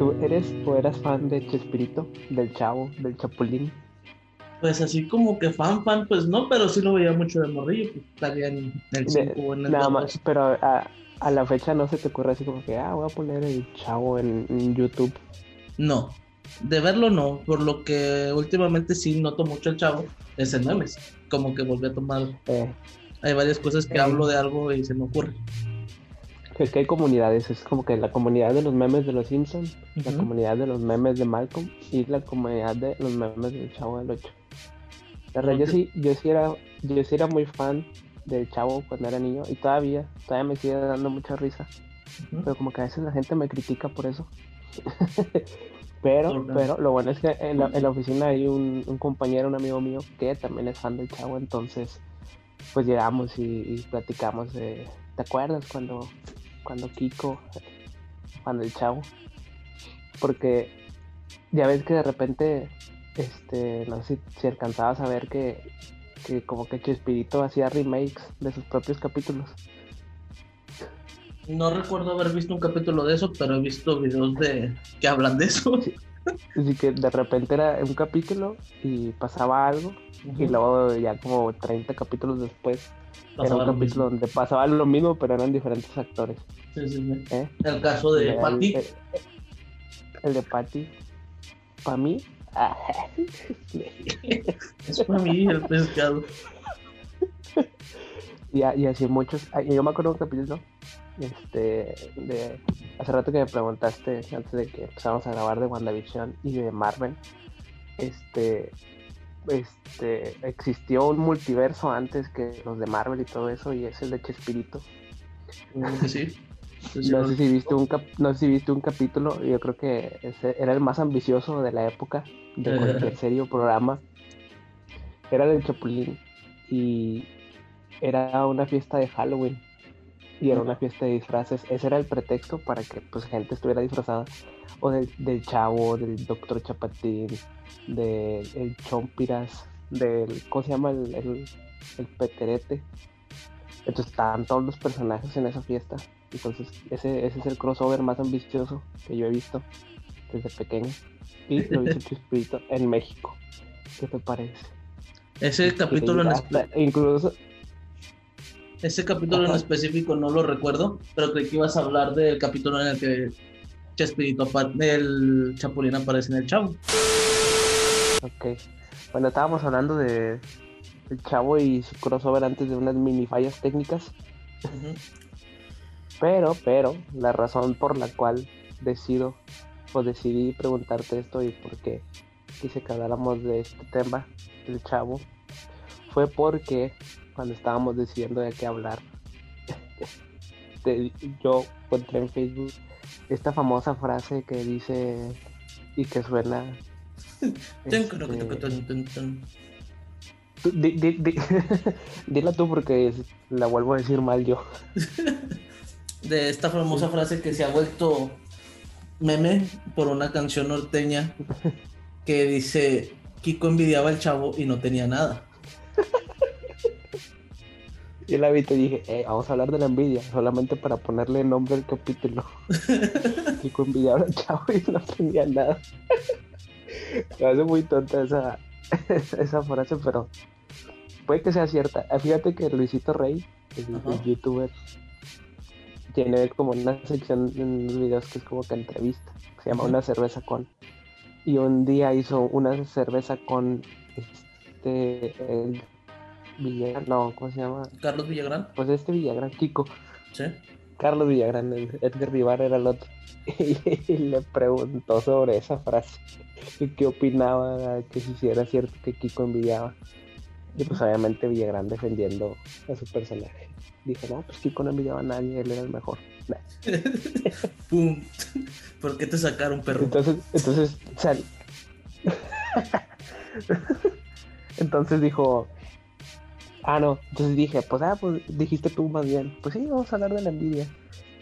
¿tú eres o eras fan de Chespirito, del Chavo, del Chapulín? Pues así como que fan, fan, pues no, pero sí lo veía mucho de morrillo, pues estaría en el 5 o en el Nada 2. más, pero a, a la fecha no se te ocurre así como que, ah, voy a poner el Chavo en, en YouTube. No, de verlo no, por lo que últimamente sí noto mucho el chavo, es en memes, como que volví a tomar, Eh, hay varias cosas que Eh. hablo de algo y se me ocurre. Es que hay comunidades, es como que la comunidad de los memes de los Simpsons, la comunidad de los memes de Malcolm y la comunidad de los memes del Chavo del 8. La verdad, yo sí, yo sí era, yo sí era muy fan del Chavo cuando era niño y todavía, todavía me sigue dando mucha risa. Pero como que a veces la gente me critica por eso. pero, pero lo bueno es que en la, en la oficina hay un, un compañero, un amigo mío, que también es fan del chavo, entonces pues llegamos y, y platicamos de, ¿te acuerdas cuando, cuando Kiko, cuando el chavo? Porque ya ves que de repente, este, no sé si, si alcanzabas a ver que, que como que Chespirito hacía remakes de sus propios capítulos. No recuerdo haber visto un capítulo de eso, pero he visto videos de que hablan de eso. Así que de repente era un capítulo y pasaba algo y luego ya como 30 capítulos después era un lo capítulo mismo. donde pasaba lo mismo pero eran diferentes actores. Sí, sí, sí. ¿eh? El caso de El- Patty, El, el de Patty. Para mí. ah, es para mí el pescado. y, y así muchos. ah, Yo me acuerdo un capítulo. Este, de hace rato que me preguntaste antes de que empezáramos a grabar de WandaVision y de Marvel. Este, este, existió un multiverso antes que los de Marvel y todo eso, y es el de Chespirito. Que sí. No sé si viste un cap- no sé si viste un capítulo, yo creo que ese era el más ambicioso de la época de cualquier serie o programa. Era del Chapulín y era una fiesta de Halloween y era una fiesta de disfraces. Ese era el pretexto para que pues gente estuviera disfrazada o del, del Chavo, del Doctor Chapatín, del el Chompiras, del ¿cómo se llama? El, el, el Peterete. Entonces estaban todos los personajes en esa fiesta. Entonces, ese, ese es el crossover más ambicioso que yo he visto desde pequeño. Y lo hizo Chispirito en México. ¿Qué te parece? Ese capítulo Hasta- incluso, ese capítulo en específico no lo recuerdo, pero creí que ibas a hablar del capítulo en el que Chespirito, el Chapulín aparece en el chavo. ok. Bueno, estábamos hablando de el chavo y su crossover antes de unas mini fallas técnicas. Pero, pero, la razón por la cual decido o decidí preguntarte esto y por qué quise que habláramos de este tema del chavo fue porque cuando estábamos decidiendo de qué hablar, yo encontré en Facebook esta famosa frase que dice y que suena. Este, di- di- di- dila tú porque la vuelvo a decir mal yo. De esta famosa frase que se ha vuelto meme por una canción norteña que dice Kiko envidiaba al chavo y no tenía nada. Yo la vi y te dije, eh, vamos a hablar de la envidia, solamente para ponerle nombre al capítulo. Kiko envidiaba al chavo y no tenía nada. Me hace muy tonta esa, esa frase, pero puede que sea cierta. Ah, Fíjate que Luisito Rey, el, youtuber, tiene como una sección en los videos que es como que entrevista, que se llama. Una cerveza con. Y un día hizo una cerveza con este el Villagrán, no, ¿cómo se llama? Carlos Villagrán, Pues este Villagrán, Kiko. ¿sí? Carlos Villagrán, Edgar Vivar era el otro. Y le preguntó sobre esa frase. ¿Qué opinaba? Que si era cierto que Kiko envidiaba. Y pues obviamente Villagrán defendiendo a su personaje. Dijo, no, pues Kiko no envidiaba a nadie, él era el mejor. Nah. ¡Pum! ¿Por qué te sacaron, perro? Entonces, entonces, sal- entonces dijo, ah, no, entonces dije, pues, ah, pues dijiste tú más bien, pues sí, vamos a hablar de la envidia.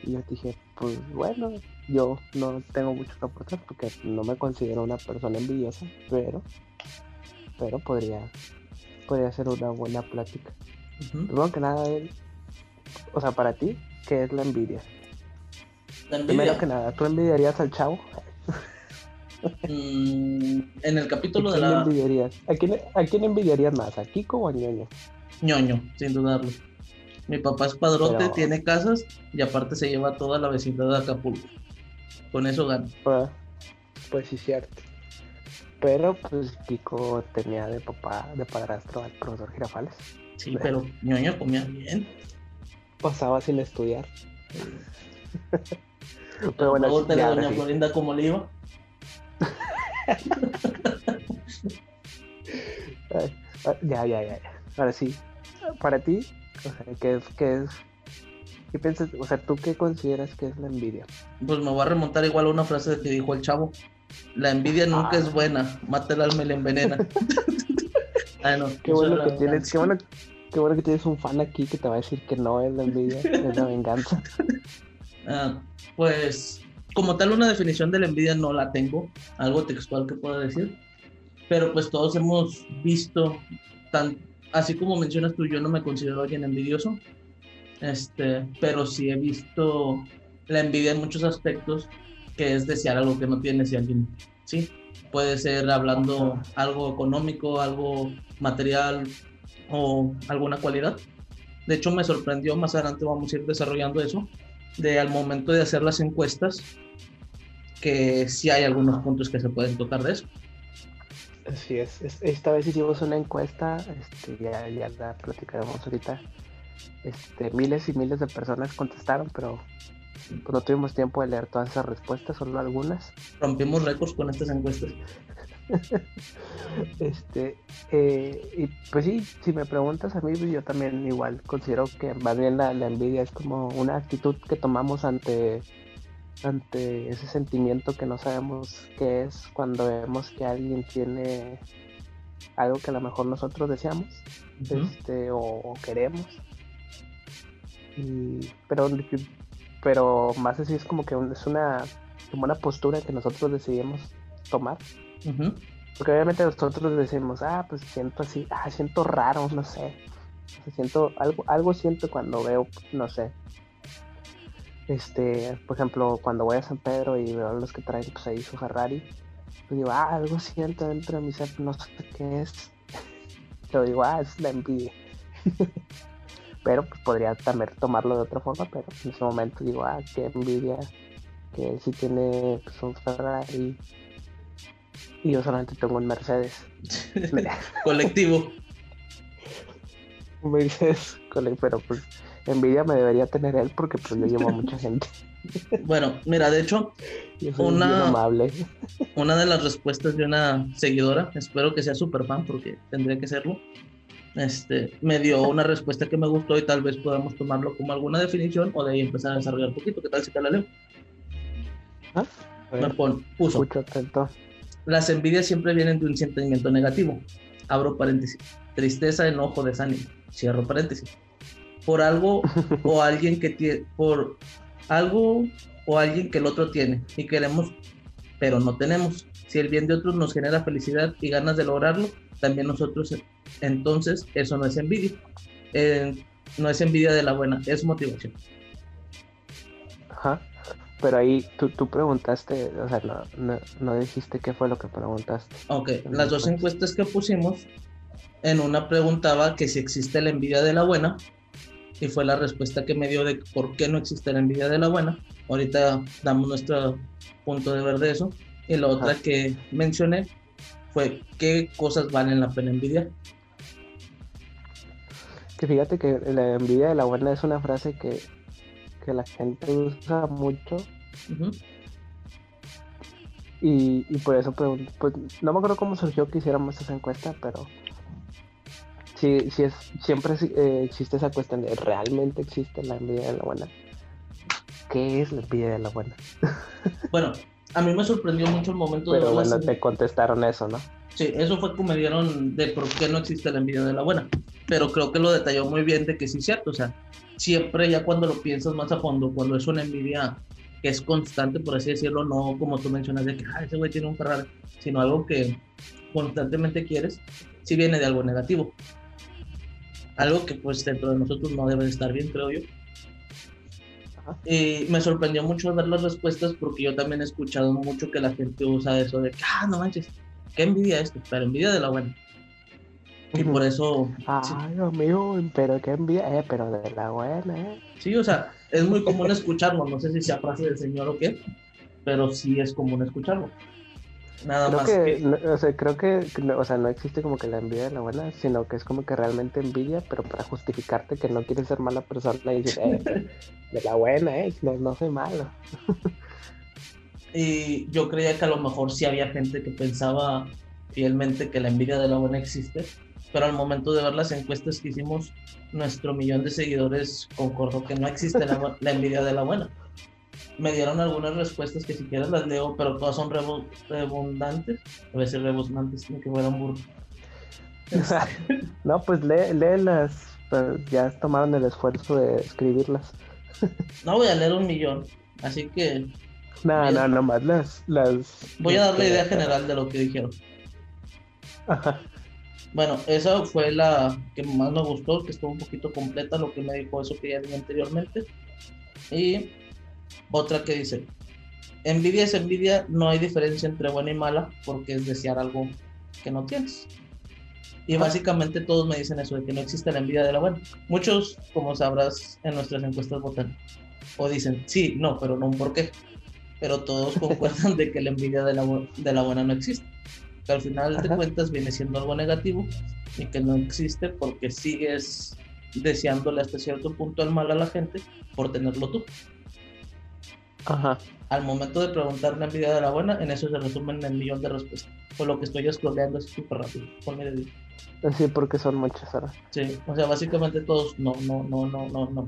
Y yo dije, pues bueno, yo no tengo mucho que aportar porque no me considero una persona envidiosa, pero, pero podría, podría ser una buena plática. Ujú. Primero que nada, él- o sea, para ti, ¿qué es la envidia? Primero que nada, ¿tú envidiarías al chavo? Mm, en el capítulo de la. ¿A, quién, ¿A quién envidiarías más? ¿A Kiko o a ñoño? Ñoño, sin dudarlo. Mi papá es padrote, tiene casas y aparte se lleva toda la vecindad de Acapulco. Con eso gana. Pues, pues sí, cierto. Pero pues Kiko tenía de papá, de padrastro al profesor Girafales. Sí, pero ñoño comía bien. Pasaba sin estudiar. pero bueno, ya, doña Florinda como le iba. ya, ya, ya. Ahora sí, para ti, o sea, ¿qué es, qué es, qué piensas, o sea, tú qué consideras que es la envidia? Pues me voy a remontar igual a una frase que dijo el chavo. La envidia nunca es buena, mata el alma y la envenena. ah, no, qué bueno que tienes, qué bueno, qué bueno que tienes un fan aquí que te va a decir que no es la envidia, es la venganza. Ah, pues como tal una definición de la envidia no la tengo, algo textual que pueda decir, pero pues todos hemos visto tan, así como mencionas tú, yo no me considero alguien envidioso, este, pero sí he visto la envidia en muchos aspectos, que es desear algo que no tienes y alguien, sí, puede ser hablando algo económico, algo material o alguna cualidad. De hecho, me sorprendió, más adelante vamos a ir desarrollando eso, de al momento de hacer las encuestas, que sí hay algunos puntos que se pueden tocar de eso. Así es. Esta vez hicimos una encuesta, este, ya, ya la platicaremos ahorita. Este, miles y miles de personas contestaron, pero pues, no tuvimos tiempo de leer todas esas respuestas, solo algunas. Rompimos récords con estas encuestas. este, eh, y pues sí, si me preguntas a mí, pues, yo también igual considero que más bien la envidia es como una actitud que tomamos ante ante ese sentimiento que no sabemos qué es cuando vemos que alguien tiene algo que a lo mejor nosotros deseamos este, o, queremos. pero, pero más así es como que es una, como una postura que nosotros decidimos tomar. Porque obviamente nosotros decimos, ah, pues siento así, ah, siento raro, no sé. siento, algo, algo siento cuando veo, no sé, este, por ejemplo, cuando voy a San Pedro y veo a los que traen pues ahí su Ferrari, pues digo, ah, algo siento dentro de mi ser, no sé qué es. Pero digo, ah, es la envidia. pero pues podría también tomarlo de otra forma, pero en ese momento digo, ah, qué envidia que sí tiene pues, un Ferrari y yo solamente tengo un Mercedes. colectivo. Mercedes, pero pues envidia me debería tener él porque pues yo llevo a mucha gente. Bueno, mira, de hecho, una, una de las respuestas de una seguidora, espero que sea super fan porque tendría que serlo, este, me dio una respuesta que me gustó y tal vez podamos tomarlo como alguna definición o de ahí empezar a desarrollar un poquito. ¿Qué tal si te la leo? ¿Ah? Me pon, puso. Las envidias siempre vienen de un sentimiento negativo. Abro paréntesis. Tristeza, enojo, desánimo. Cierro paréntesis por algo o alguien que tiene, por algo o alguien que el otro tiene y queremos, pero no tenemos. Si el bien de otros nos genera felicidad y ganas de lograrlo, también nosotros, entonces, eso no es envidia. Eh, no es envidia de la buena, es motivación. Ajá. Pero ahí tú, tú preguntaste, o sea, no, no, no, dijiste qué fue lo que preguntaste. Ok, las dos encuestas que pusimos, en una preguntaba que si existe la envidia de la buena y fue la respuesta que me dio de por qué no existe la envidia de la buena. Ahorita damos nuestro punto de ver de eso. Y la otra que mencioné fue qué cosas valen la pena envidiar. Que fíjate que la envidia de la buena es una frase que, que la gente usa mucho. y, y, por eso pues, no me acuerdo cómo surgió que hiciéramos esa encuesta, pero sí, sí es, siempre eh, existe esa cuestión de realmente existe la envidia de la buena. ¿Qué es la envidia de la buena? bueno, a mí me sorprendió mucho el momento Pero bueno, te contestaron eso, ¿no? Sí, eso fue como me dieron de por qué no existe la envidia de la buena. Pero creo que lo detalló muy bien de que sí es cierto. O sea, siempre ya cuando lo piensas más a fondo, cuando es una envidia que es constante, por así decirlo, no como tú mencionas de que ah, ese güey tiene un Ferrari, sino algo que constantemente quieres, sí viene de algo negativo. Algo que pues dentro de nosotros no debe estar bien, creo yo. Y me sorprendió mucho ver las respuestas porque yo también he escuchado mucho que la gente usa eso de, ah, no manches, qué envidia esto, pero envidia de la buena. Y por eso... Ay, Dios mío, pero qué envidia, eh, pero de la buena, eh. Sí, o sea, es muy común escucharlo, no sé si sea frase del señor o qué, pero sí es común escucharlo. Nada creo más que, No, o sea, creo que, o sea, no existe como que la envidia de la buena, sino que es como que realmente envidia, pero para justificarte que no quieres ser mala persona y decir, eh, de la buena, eh, no, no soy malo. y yo creía que a lo mejor sí había gente que pensaba fielmente que la envidia de la buena existe, pero al momento de ver las encuestas que hicimos, nuestro millón de seguidores concordó que no existe la, la envidia de la buena me dieron algunas respuestas que si quieres las leo, pero todas son redundantes. A veces redundantes, ni que fueran burros. no, pues lee, léelas. Pues ya tomaron el esfuerzo de escribirlas. no voy a leer un millón, así que. No, no, nomás las, las. Voy a dar la idea general de lo que dijeron. Bueno, esa fue la que más me gustó, que estuvo un poquito completa lo que me dijo eso que ya dije anteriormente. Y otra que dice, envidia es envidia, no hay diferencia entre buena y mala porque es desear algo que no tienes. Y básicamente todos me dicen eso, de que no existe la envidia de la buena. Muchos, como sabrás, en nuestras encuestas votan. O dicen, sí, no, pero no un por qué. Pero todos concuerdan de que la envidia de la, de la buena no existe. Que al final de cuentas viene siendo algo negativo y que no existe porque sigues deseándole hasta cierto punto el mal a la gente por tenerlo tú. Ajá. Al momento de preguntar la envidia de la buena, en eso se resumen el millón de respuestas. Por lo que estoy scrolleando así súper rápido. Sí, porque son muchas ahora. Sí, o sea, básicamente todos no, no, no, no, no, no.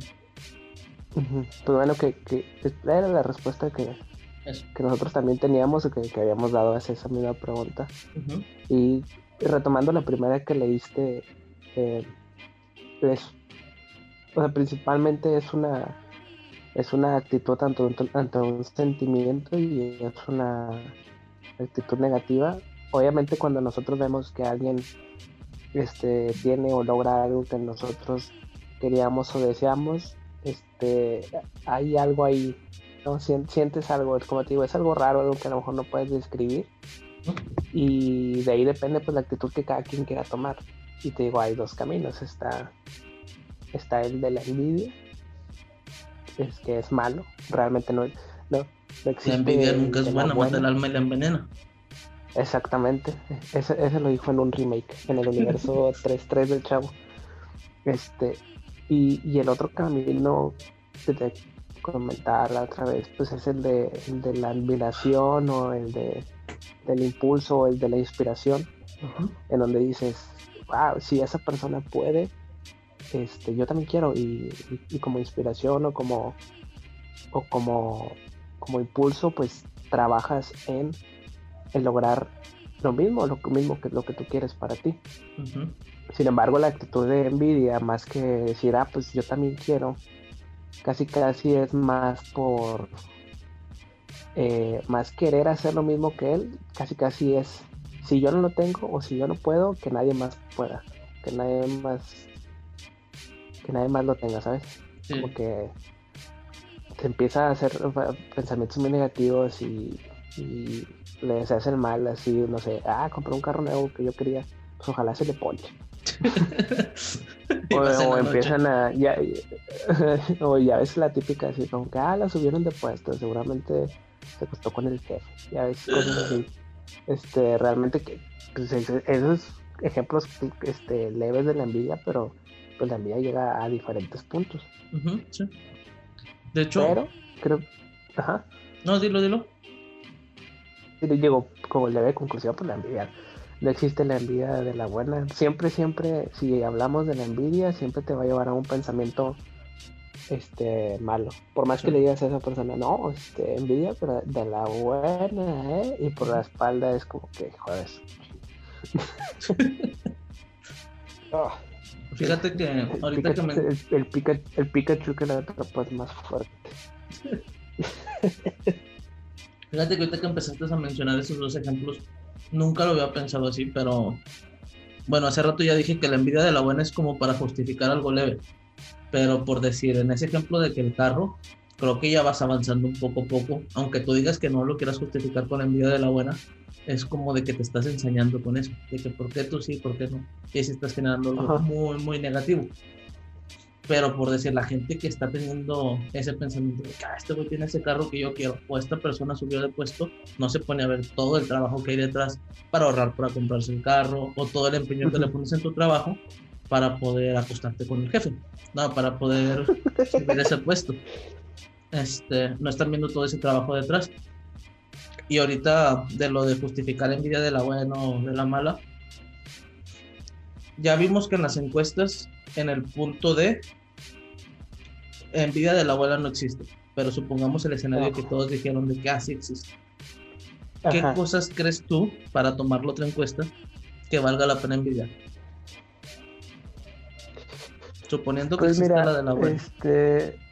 Pues bueno, que, que era la respuesta que, que nosotros también teníamos y que, que habíamos dado a esa misma pregunta. y, retomando la primera que leíste, eh, es, o sea, principalmente es una es una actitud tanto, tanto un sentimiento y es una actitud negativa. Obviamente cuando nosotros vemos que alguien este, tiene o logra algo que nosotros queríamos o deseamos, este, hay algo ahí, sientes algo, como te digo, es algo raro, algo que a lo mejor no puedes describir y de ahí depende pues la actitud que cada quien quiera tomar. Y te digo, hay dos caminos, está, está el de la envidia es que es malo, realmente no, no, existe. La envidia nunca es buena, mata el alma y la envenena. Exactamente, ese, ese, lo dijo en un remake, en el universo 3.3 del chavo. Este, y, y el otro camino que te comentar la otra vez, pues es el de, el de la admiración o el de del impulso o el de la inspiración, en donde dices, wow, si esa persona puede, este, yo también quiero y, como inspiración o como, o como, como impulso, pues trabajas en, en lograr lo mismo, lo mismo que lo que tú quieres para ti. Sin embargo, la actitud de envidia, más que decir, ah, pues yo también quiero, casi casi es más por, eh, más querer hacer lo mismo que él, casi casi es, si yo no lo tengo o si yo no puedo, que nadie más pueda, que nadie más que nadie más lo tenga, ¿sabes? Como que te empieza a hacer pensamientos muy negativos y, le deseas el mal, así, no sé, ah, compré un carro nuevo que yo quería, pues ojalá se le ponche. o, empiezan a ya, o ya ves la típica así como que ah la subieron de puesto seguramente se costó con el jefe ya ves cosas así este realmente que pues, esos ejemplos este leves de la envidia pero pues la envidia llega a diferentes puntos. sí. De hecho. Pero creo. Ajá. No, dilo, dilo. Digo, como leve conclusión, pues la envidia. No existe la envidia de la buena. Siempre, siempre, si hablamos de la envidia, siempre te va a llevar a un pensamiento este malo. Por más que le digas a esa persona, no, este, envidia, pero de la buena, ¿eh? Y por la espalda es como que, joder. oh. Fíjate que ahorita que me... El, el, el Pikachu que la atrapa es más fuerte. Fíjate que ahorita que empezaste a mencionar esos dos ejemplos, nunca lo había pensado así, pero bueno, hace rato ya dije que la envidia de la buena es como para justificar algo leve. Pero por decir, en ese ejemplo de que el carro, creo que ya vas avanzando un poco a poco, aunque tú digas que no lo quieras justificar con la envidia de la buena, es como de que te estás ensañando con eso, de que por qué tú sí, por qué no, y si estás generando algo muy, muy negativo. Pero por decir, la gente que está teniendo ese pensamiento de que ah, este güey tiene ese carro que yo quiero, o esta persona subió de puesto, no se pone a ver todo el trabajo que hay detrás para ahorrar para comprarse el carro, o todo el empeño que le pones en tu trabajo para poder acostarte con el jefe, no, para poder subir ese puesto este, no están viendo todo ese trabajo detrás. Y ahorita de lo de justificar envidia de la buena o de la mala, ya vimos que en las encuestas, en el punto de envidia de la abuela no existe, pero supongamos el escenario que todos dijeron de que así ah, existe. ¿Qué cosas crees tú, para tomar la otra encuesta, que valga la pena envidiar? Suponiendo que pues la de la abuela. Este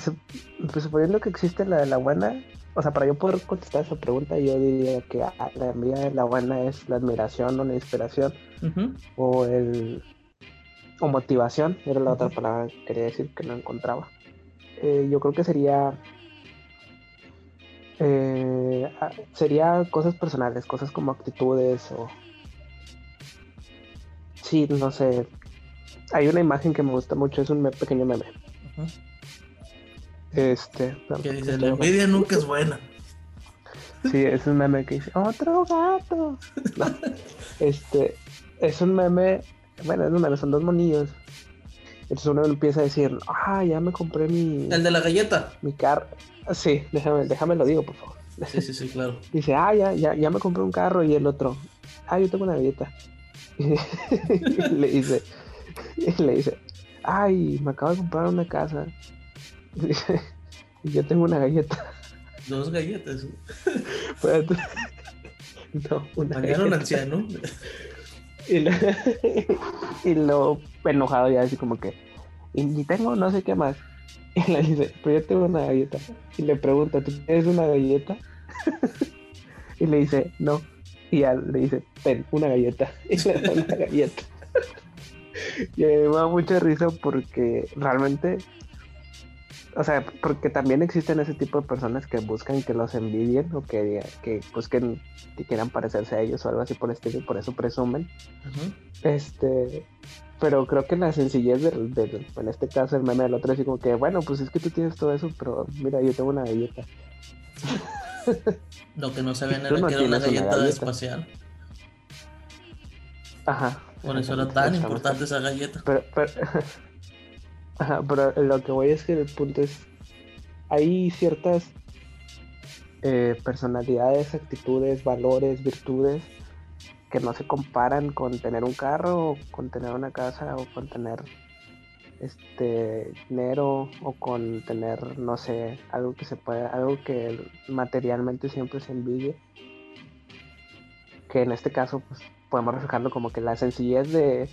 suponiendo que existe la de la buena, o sea, para yo poder contestar esa pregunta, yo diría que ah, la de la buena es la admiración o la inspiración, o el o motivación, era la otra palabra que quería decir que no encontraba. Eh, yo creo que sería eh, ah, sería cosas personales, cosas como actitudes o sí, no sé. Hay una imagen que me gusta mucho, es un pequeño meme. Este. Que dice, la envidia nunca es buena. Sí, es un meme que dice, otro gato. este, es un meme, bueno, es un meme, son dos monillos. Entonces uno empieza a decir, ah, ya me compré mi... El de la galleta. Mi carro. Sí, déjame, déjame lo digo, por favor. Sí, sí, sí, claro. Dice, ah, ya, ya, ya me compré un carro y el otro, ah, yo tengo una galleta. y le dice, y le dice, ay, me acabo de comprar una casa. Y yo tengo una galleta. Dos galletas. no, una galleta. un anciano. Y lo, y lo enojado ya así como que, y tengo no sé qué más. Y le dice, pero yo tengo una galleta. Y le pregunta, ¿tú tienes una galleta? y le dice, no. Y ya le dice, ten, una galleta. Y le da una galleta. y me da mucha risa porque realmente o sea, porque también existen ese tipo de personas que buscan que los envidien o que, que busquen que quieran parecerse a ellos o algo así por el estilo y por eso presumen. Este, pero creo que la sencillez del, en este caso el meme del otro es como que, bueno, pues es que tú tienes todo eso, pero mira, yo tengo una galleta. Lo que no sabían era que era una galleta, espacial. Ajá. Por eso era tan importante esa galleta. pero, Pero lo que voy es que el punto es, hay ciertas eh, personalidades, actitudes, valores, virtudes que no se comparan con tener un carro, o con tener una casa, o con tener este dinero, o con tener, no sé, algo que se pueda, algo que materialmente siempre se envidie. Que en este caso, pues podemos reflejarlo como que la sencillez de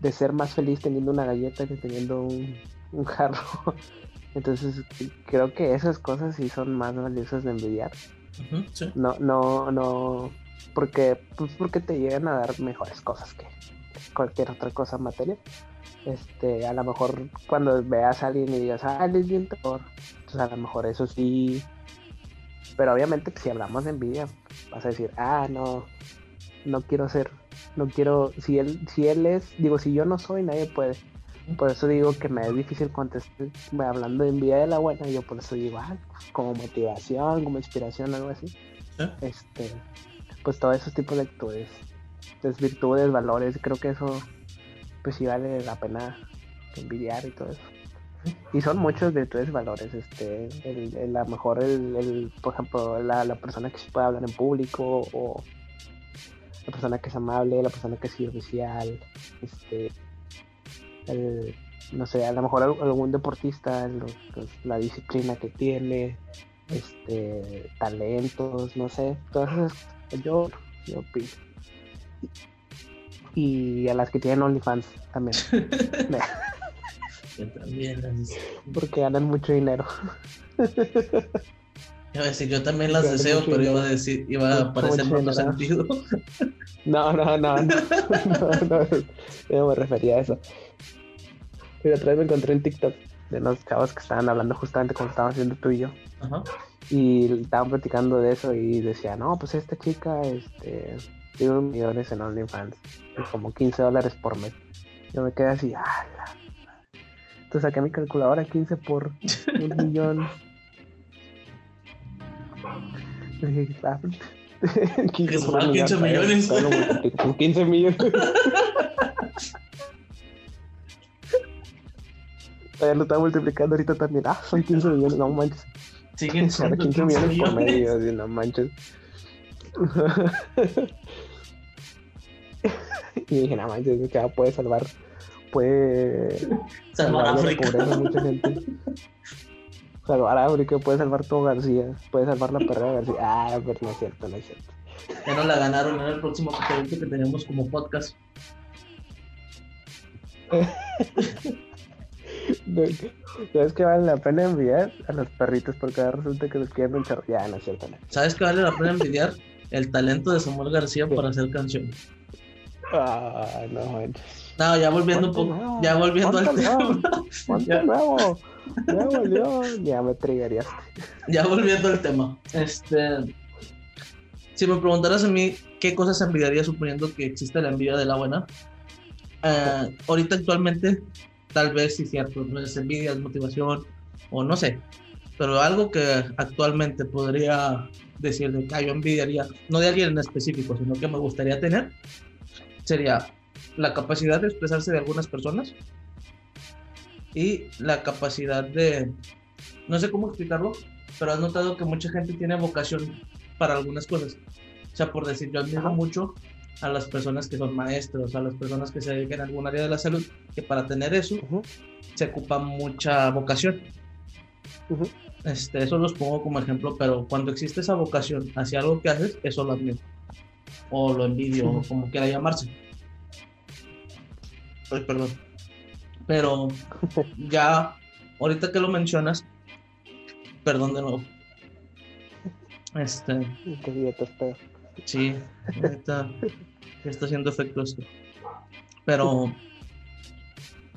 de ser más feliz teniendo una galleta que teniendo un, un jarro. Entonces creo que esas cosas sí son más valiosas de envidiar. No, no, no, porque, pues porque te llegan a dar mejores cosas que cualquier otra cosa material. Este, a lo mejor cuando veas a alguien y digas, ah, él es bien entonces a lo mejor eso sí. Pero obviamente si hablamos de envidia, vas a decir, ah, no, no quiero ser no quiero, si él, si él es, digo, si yo no soy, nadie puede. Por eso digo que me es difícil contestar, hablando de envidia de la buena, yo por eso digo, ah, como motivación, como inspiración, algo así. Este, pues todos esos tipos de actitudes, virtudes, valores, creo que eso, pues sí vale la pena envidiar y todo eso. Y son muchos virtudes y valores, este, el, a lo mejor el, por ejemplo, la, la persona que se puede hablar en público o la persona que es amable, la persona que es servicial, este, no sé, a lo mejor algún deportista, la disciplina que tiene, este, talentos, no sé, todas yo, yo Y a las que tienen OnlyFans también. también Porque ganan mucho dinero. Iba a decir, yo también las deseo, pero iba a decir, iba a aparecer en otro sentido. No, no, no, no, no, no me refería a eso. Pero otra vez me encontré en TikTok de unos chavos que estaban hablando justamente como estábamos haciendo tú y yo. Ajá. Y estaban platicando de eso y decía, no, pues esta chica este, tiene unos millones en OnlyFans, y como 15 dólares por mes. Yo me quedé así, ah, la... Entonces saqué mi calculadora 15 por un millón. Dije, ah, 15 Que son por un 15 millón, millones. con 15 millones. Todavía lo estaba multiplicando ahorita también. Ah, son 15 millones, no manches. Siguen siendo 15 15 millones por medio, así, no manches. y dije, no manches, chava puede salvar, puede Salvar de la África. pobreza a mucha gente. Salvar a África, puede salvar todo García, puede salvar la perra de García. Ah, pero no es cierto, no es cierto. Ya no la ganaron en el próximo que tenemos como podcast. No, ¿Sabes que vale la pena enviar a los perritos? Porque ahora resulta que los quieren un. Ya, no es cierto, no. ¿Sabes qué vale la pena envidiar? El talento de Samuel García para hacer canciones. Ah, no manches. No, ya volviendo un poco, ya volviendo al tema, nuevo, Ya. nuevo. Ya volvió. Ya me triggerías. ya volviendo al tema. Este, si me preguntaras a mí qué cosas envidiaría suponiendo que existe la envidia de la buena, eh, ahorita actualmente tal vez sí cierto, no es envidia, es motivación o no sé, pero algo que actualmente podría decir de que ah, yo envidiaría, no de alguien en específico, sino que me gustaría tener, sería la capacidad de expresarse de algunas personas y la capacidad de, no sé cómo explicarlo, pero has notado que mucha gente tiene vocación para algunas cosas. O sea, por decir, yo admiro mucho a las personas que son maestros, a las personas que se dedican a algún área de la salud, que para tener eso se ocupa mucha vocación. Este, eso los pongo como ejemplo, pero cuando existe esa vocación hacia algo que haces, eso lo admiro. O lo envidio, o como quiera llamarse. Ay, perdón. Pero ya, ahorita que lo mencionas, perdón de nuevo. Este, sí, ahorita está haciendo efecto esto. Pero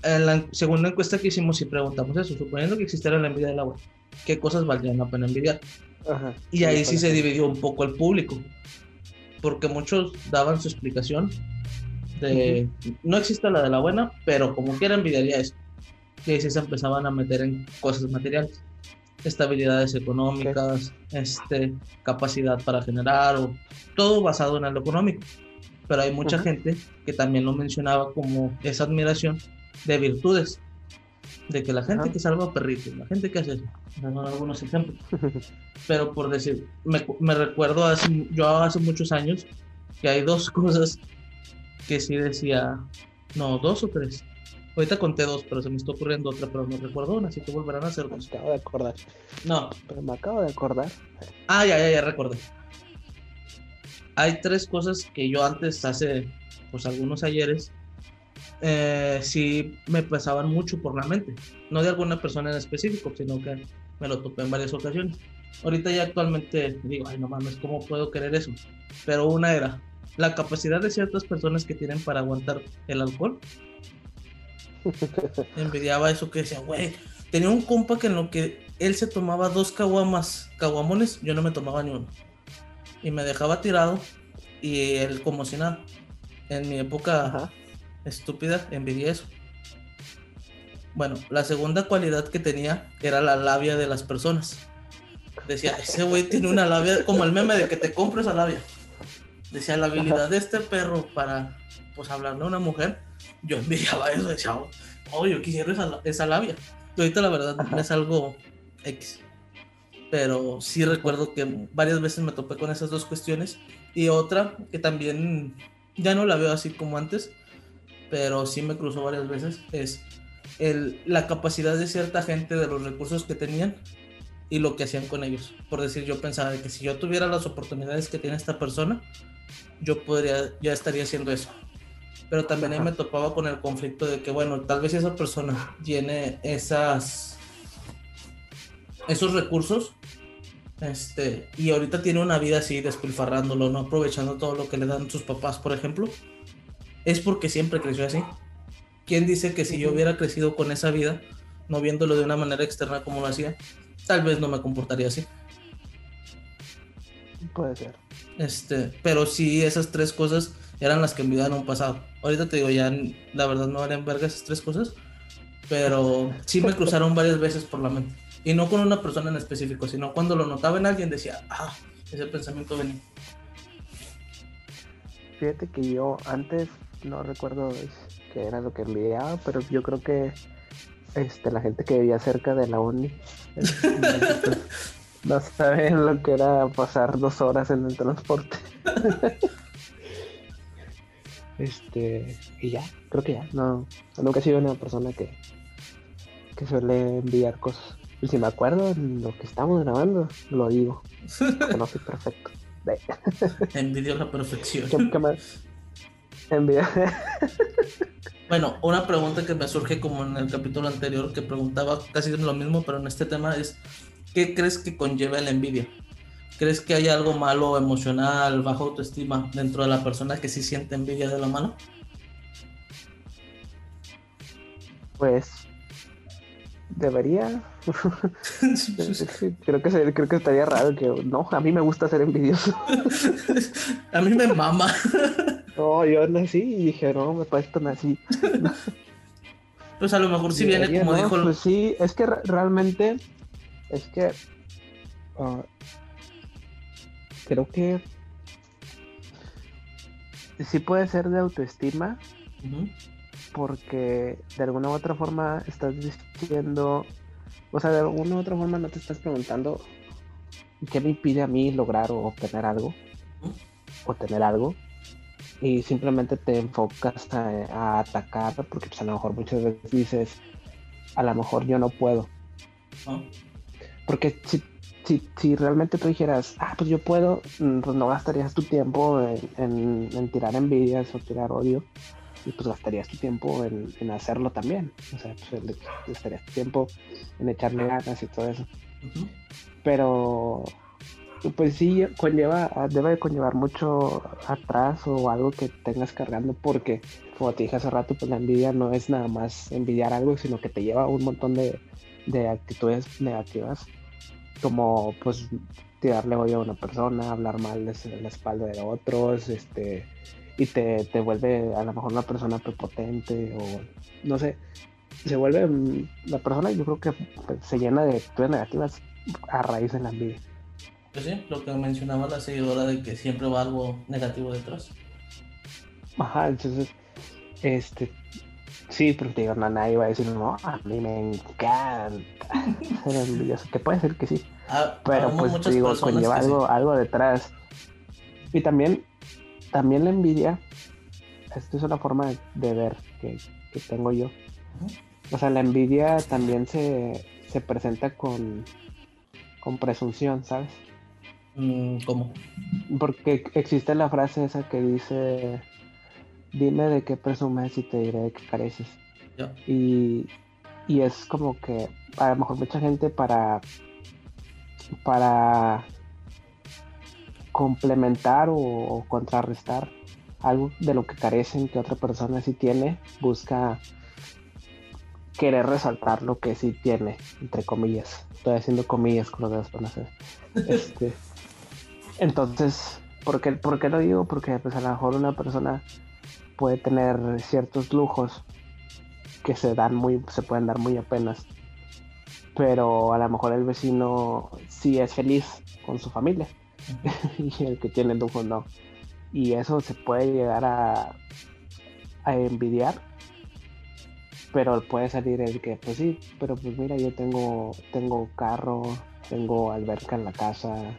en la segunda encuesta que hicimos y preguntamos eso, suponiendo que existiera la envidia del agua, ¿qué cosas valdrían la pena envidiar? Ajá. Y ahí sí se dividió un poco el público, porque muchos daban su explicación de no existe la de la buena, pero como quiera envidiaría eso. Ahí sí se empezaban a meter en cosas materiales, estabilidades económicas, este, capacidad para generar, o todo basado en lo económico. Pero hay mucha gente que también lo mencionaba como esa admiración de virtudes, de que la gente que salva perritos, la gente que hace eso, son algunos ejemplos. Pero por decir, me, me recuerdo hace, yo hace muchos años que hay dos cosas que sí decía, no, dos o tres. Ahorita conté dos, pero se me está ocurriendo otra, pero no recuerdo una, así que volverán a Me dos. acabo de acordar. No, Pero me acabo de acordar. ah, ya, ya, ya recordé. Hay tres cosas que yo antes, hace pues algunos ayeres, eh, sí me pasaban mucho por la mente. No de alguna persona en específico, sino que me lo topé en varias ocasiones. Ahorita ya actualmente digo, ay no mames, ¿cómo puedo querer eso? Pero una era la capacidad de ciertas personas que tienen para aguantar el alcohol. Envidiaba eso que decía, güey, tenía un compa que en lo que él se tomaba dos caguamas, caguamones, yo no me tomaba ni uno. Y me dejaba tirado y él como si nada. En mi época Ajá. estúpida, envidié eso. Bueno, la segunda cualidad que tenía era la labia de las personas. Decía, ese güey tiene una labia, como el meme de que te compro esa labia. Decía, la habilidad de este perro para, pues, hablarle a una mujer. Yo envidiaba eso, decía, oh, yo quisiera esa, esa labia. Y ahorita la verdad Ajá. es algo X. Pero sí recuerdo que varias veces me topé con esas dos cuestiones. Y otra que también ya no la veo así como antes, pero sí me cruzó varias veces, es el, la capacidad de cierta gente de los recursos que tenían y lo que hacían con ellos. Por decir, yo pensaba que si yo tuviera las oportunidades que tiene esta persona, yo podría, ya estaría haciendo eso. Pero también ahí me topaba con el conflicto de que, bueno, tal vez esa persona tiene esas, esos recursos este, y ahorita tiene una vida así despilfarrándolo, no aprovechando todo lo que le dan sus papás, por ejemplo, es porque siempre creció así. ¿Quién dice que si yo hubiera crecido con esa vida, no viéndolo de una manera externa como lo hacía, tal vez no me comportaría así. Puede ser. Este, pero sí, esas tres cosas eran las que envidiaban un pasado. Ahorita te digo, ya la verdad no valen verga esas tres cosas, pero sí me cruzaron varias veces por la mente. Y no con una persona en específico, sino cuando lo notaba en alguien decía, ah, ese pensamiento venía. Fíjate que yo antes no recuerdo qué era lo que envidiaba, pero yo creo que este, la gente que vivía cerca de la uni no saben lo que era pasar dos horas en el transporte. este, y ya, creo que ya, no, nunca he sido una persona que, que suele enviar cosas. Y si me acuerdo en lo que estamos grabando, lo digo. Conoce perfecto. Envidio la perfección. ¿Qué, más? Envidio. bueno, una pregunta que me surge como en el capítulo anterior que preguntaba casi lo mismo, pero en este tema es, ¿qué crees que conlleva la envidia? ¿Crees que hay algo malo, emocional, bajo autoestima dentro de la persona que sí siente envidia de la mano? Pues debería. creo, que creo que estaría raro que no, a mí me gusta ser envidioso. a mí me mama. no, yo nací y dije, no, me parece así. pues a lo mejor si viene como dijo. Pues sí, es que realmente es que ah, creo que sí puede ser de autoestima porque de alguna u otra forma estás diciendo, o sea, de alguna u otra forma no te estás preguntando qué me impide a mí lograr o obtener algo, o tener algo, y simplemente te enfocas a, atacar, porque pues, a lo mejor muchas veces dices, a lo mejor yo no puedo. Porque si, si, si, realmente tú dijeras, ah, pues yo puedo, mm, pues no gastarías tu tiempo en, en tirar envidias o tirar odio y pues gastarías tu tiempo en, hacerlo también. O sea, pues gastarías tu tiempo en echarle ganas y todo eso. Pero pues sí conlleva, debe conllevar mucho atrás o algo que tengas cargando porque como te dije hace rato, pues la envidia no es nada más envidiar algo, sino que te lleva un montón de, de actitudes negativas, como pues tirarle odio a una persona, hablar mal de la espalda de otros, este y te, te vuelve a lo mejor una persona prepotente o no sé, se vuelve mm, la persona yo creo que se llena de actitudes negativas a raíz de la envidia. Pues sí, lo que mencionaba la seguidora de que siempre va algo negativo detrás. Ajá, entonces, este, sí, porque digo, no, nadie va a decir, no, a mí me encanta ser envidioso, que puede ser que sí, ah, pero pues digo, conlleva algo, algo detrás. Y también también la envidia, esto es una forma de, ver que, tengo yo. O sea, la envidia también se, presenta con, con presunción, ¿sabes? Mm, ¿Cómo? Porque existe la frase esa que dice, dime de qué presumes y te diré de qué careces. Y, y es como que a lo mejor mucha gente para para complementar o, contrarrestar algo de lo que carecen que otra persona sí tiene, busca querer resaltar lo que sí tiene, entre comillas. Estoy haciendo comillas con los dedos para hacer. Este, entonces, ¿por qué, ¿por qué lo digo? Porque pues a lo mejor una persona puede tener ciertos lujos que se dan muy, se pueden dar muy apenas. Pero a lo mejor el vecino sí es feliz con su familia y el que tiene lujo no. Y eso se puede llegar a, a envidiar, pero puede salir el que, pues sí, pero pues mira, yo tengo, tengo carro, tengo alberca en la casa,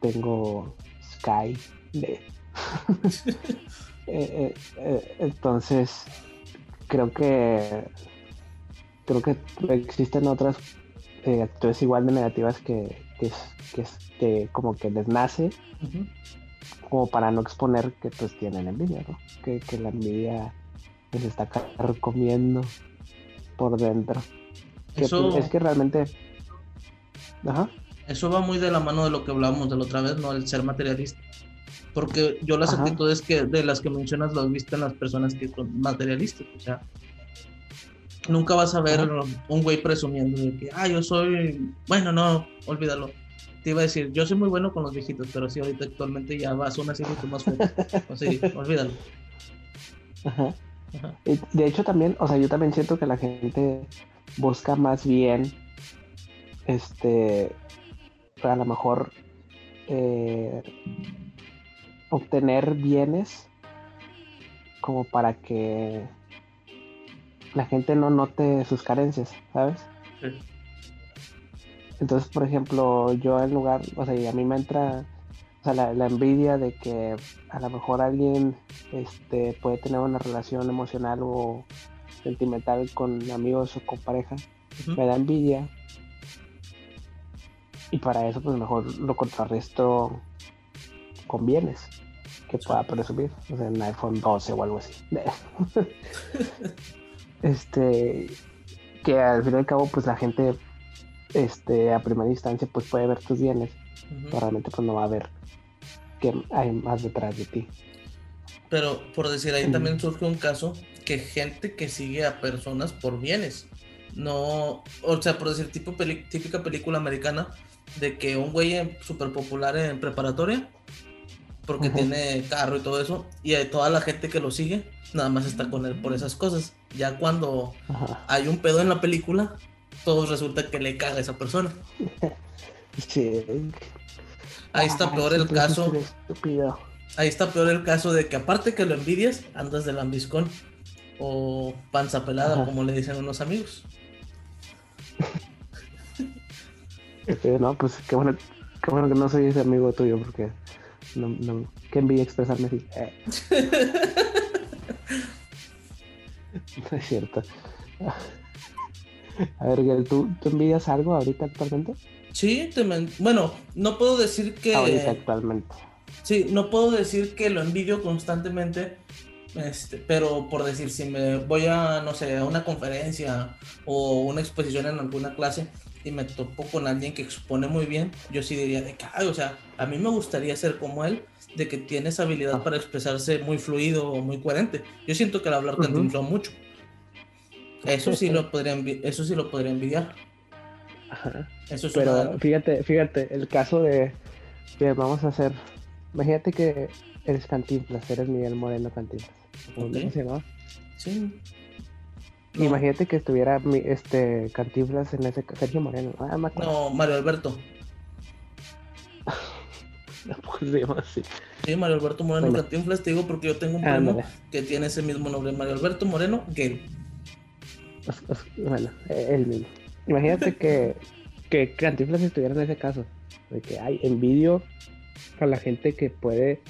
tengo Sky. Eh, eh, eh, entonces, creo que creo que existen otras actitudes igual de negativas que, que, que, que como que les nace, como para no exponer que pues tienen envidia, ¿no? Que, la envidia les está comiendo por dentro. Eso... es que realmente... Ajá. Eso va muy de la mano de lo que hablábamos de la otra vez, ¿no? El ser materialista. Porque yo las actitudes que de las que mencionas las viste en las personas que son materialistas. O sea, Nunca vas a ver un güey presumiendo de que, ah, yo soy, bueno, no, olvídalo. Te iba a decir, yo soy muy bueno con los viejitos, pero sí, ahorita actualmente ya vas a una serie más fuerte. O sea, olvídalo. Ajá. De hecho, también, o sea, yo también siento que la gente busca más bien, este, a lo mejor eh, obtener bienes como para que la gente no note sus carencias, ¿sabes? Entonces, por ejemplo, yo en lugar, o sea, a mí me entra o sea, la, envidia de que a lo mejor alguien este, puede tener una relación emocional o sentimental con amigos o con pareja, me da envidia. Y para eso, pues mejor lo contrarresto con bienes que pueda presumir, o sea, un iPhone 12 o algo así. este, que al fin y al cabo, pues la gente, este, a primera instancia, pues puede ver tus bienes, pero realmente pues no va a ver que hay más detrás de ti. Pero por decir, ahí también surge un caso que gente que sigue a personas por bienes. No, o sea, por decir, tipo típica película americana de que un güey súper popular en preparatoria, porque tiene carro y todo eso, y toda la gente que lo sigue, nada más está con él por esas cosas. Ya cuando hay un pedo en la película, todo resulta que le caga a esa persona. Sí. Ahí está peor el caso. Ahí está peor el caso de que aparte que lo envidias, andas de lambiscón o panza pelada, como le dicen unos amigos. Eh, no, pues qué bueno, qué bueno que no soy ese amigo tuyo, porque no, no, qué envidia expresarme así. Eh. no es cierto. A ver, ¿tú, ¿tú envidias algo ahorita actualmente? Sí, bueno, no puedo decir que... actualmente. Sí, no puedo decir que lo envidio constantemente, este, pero por decir, si me voy a, no sé, a una conferencia o una exposición en alguna clase y me topo con alguien que expone muy bien, yo sí diría de que, o sea, a mí me gustaría ser como él, de que tiene esa habilidad ah. para expresarse muy fluido o muy coherente. Yo siento que al hablar uh mucho. Eso sí lo podría, eso sí lo podría envidiar. Eso Pero fíjate, fíjate, el caso de que vamos a hacer. Imagínate que eres Cantinflas, eres Miguel Moreno Cantinflas. ¿Cómo se llama? Sí. Imagínate que estuviera este Cantinflas en ese Sergio Moreno. Ah, no, Mario Alberto. así. Sí, Mario Alberto Moreno Cantinflas, te digo porque yo tengo un primo que tiene ese mismo nombre, Mario Alberto Moreno Gale. Bueno, él mismo. Imagínate que, que Cantinflas estuviera en ese caso, de que hay envidio a la gente que puede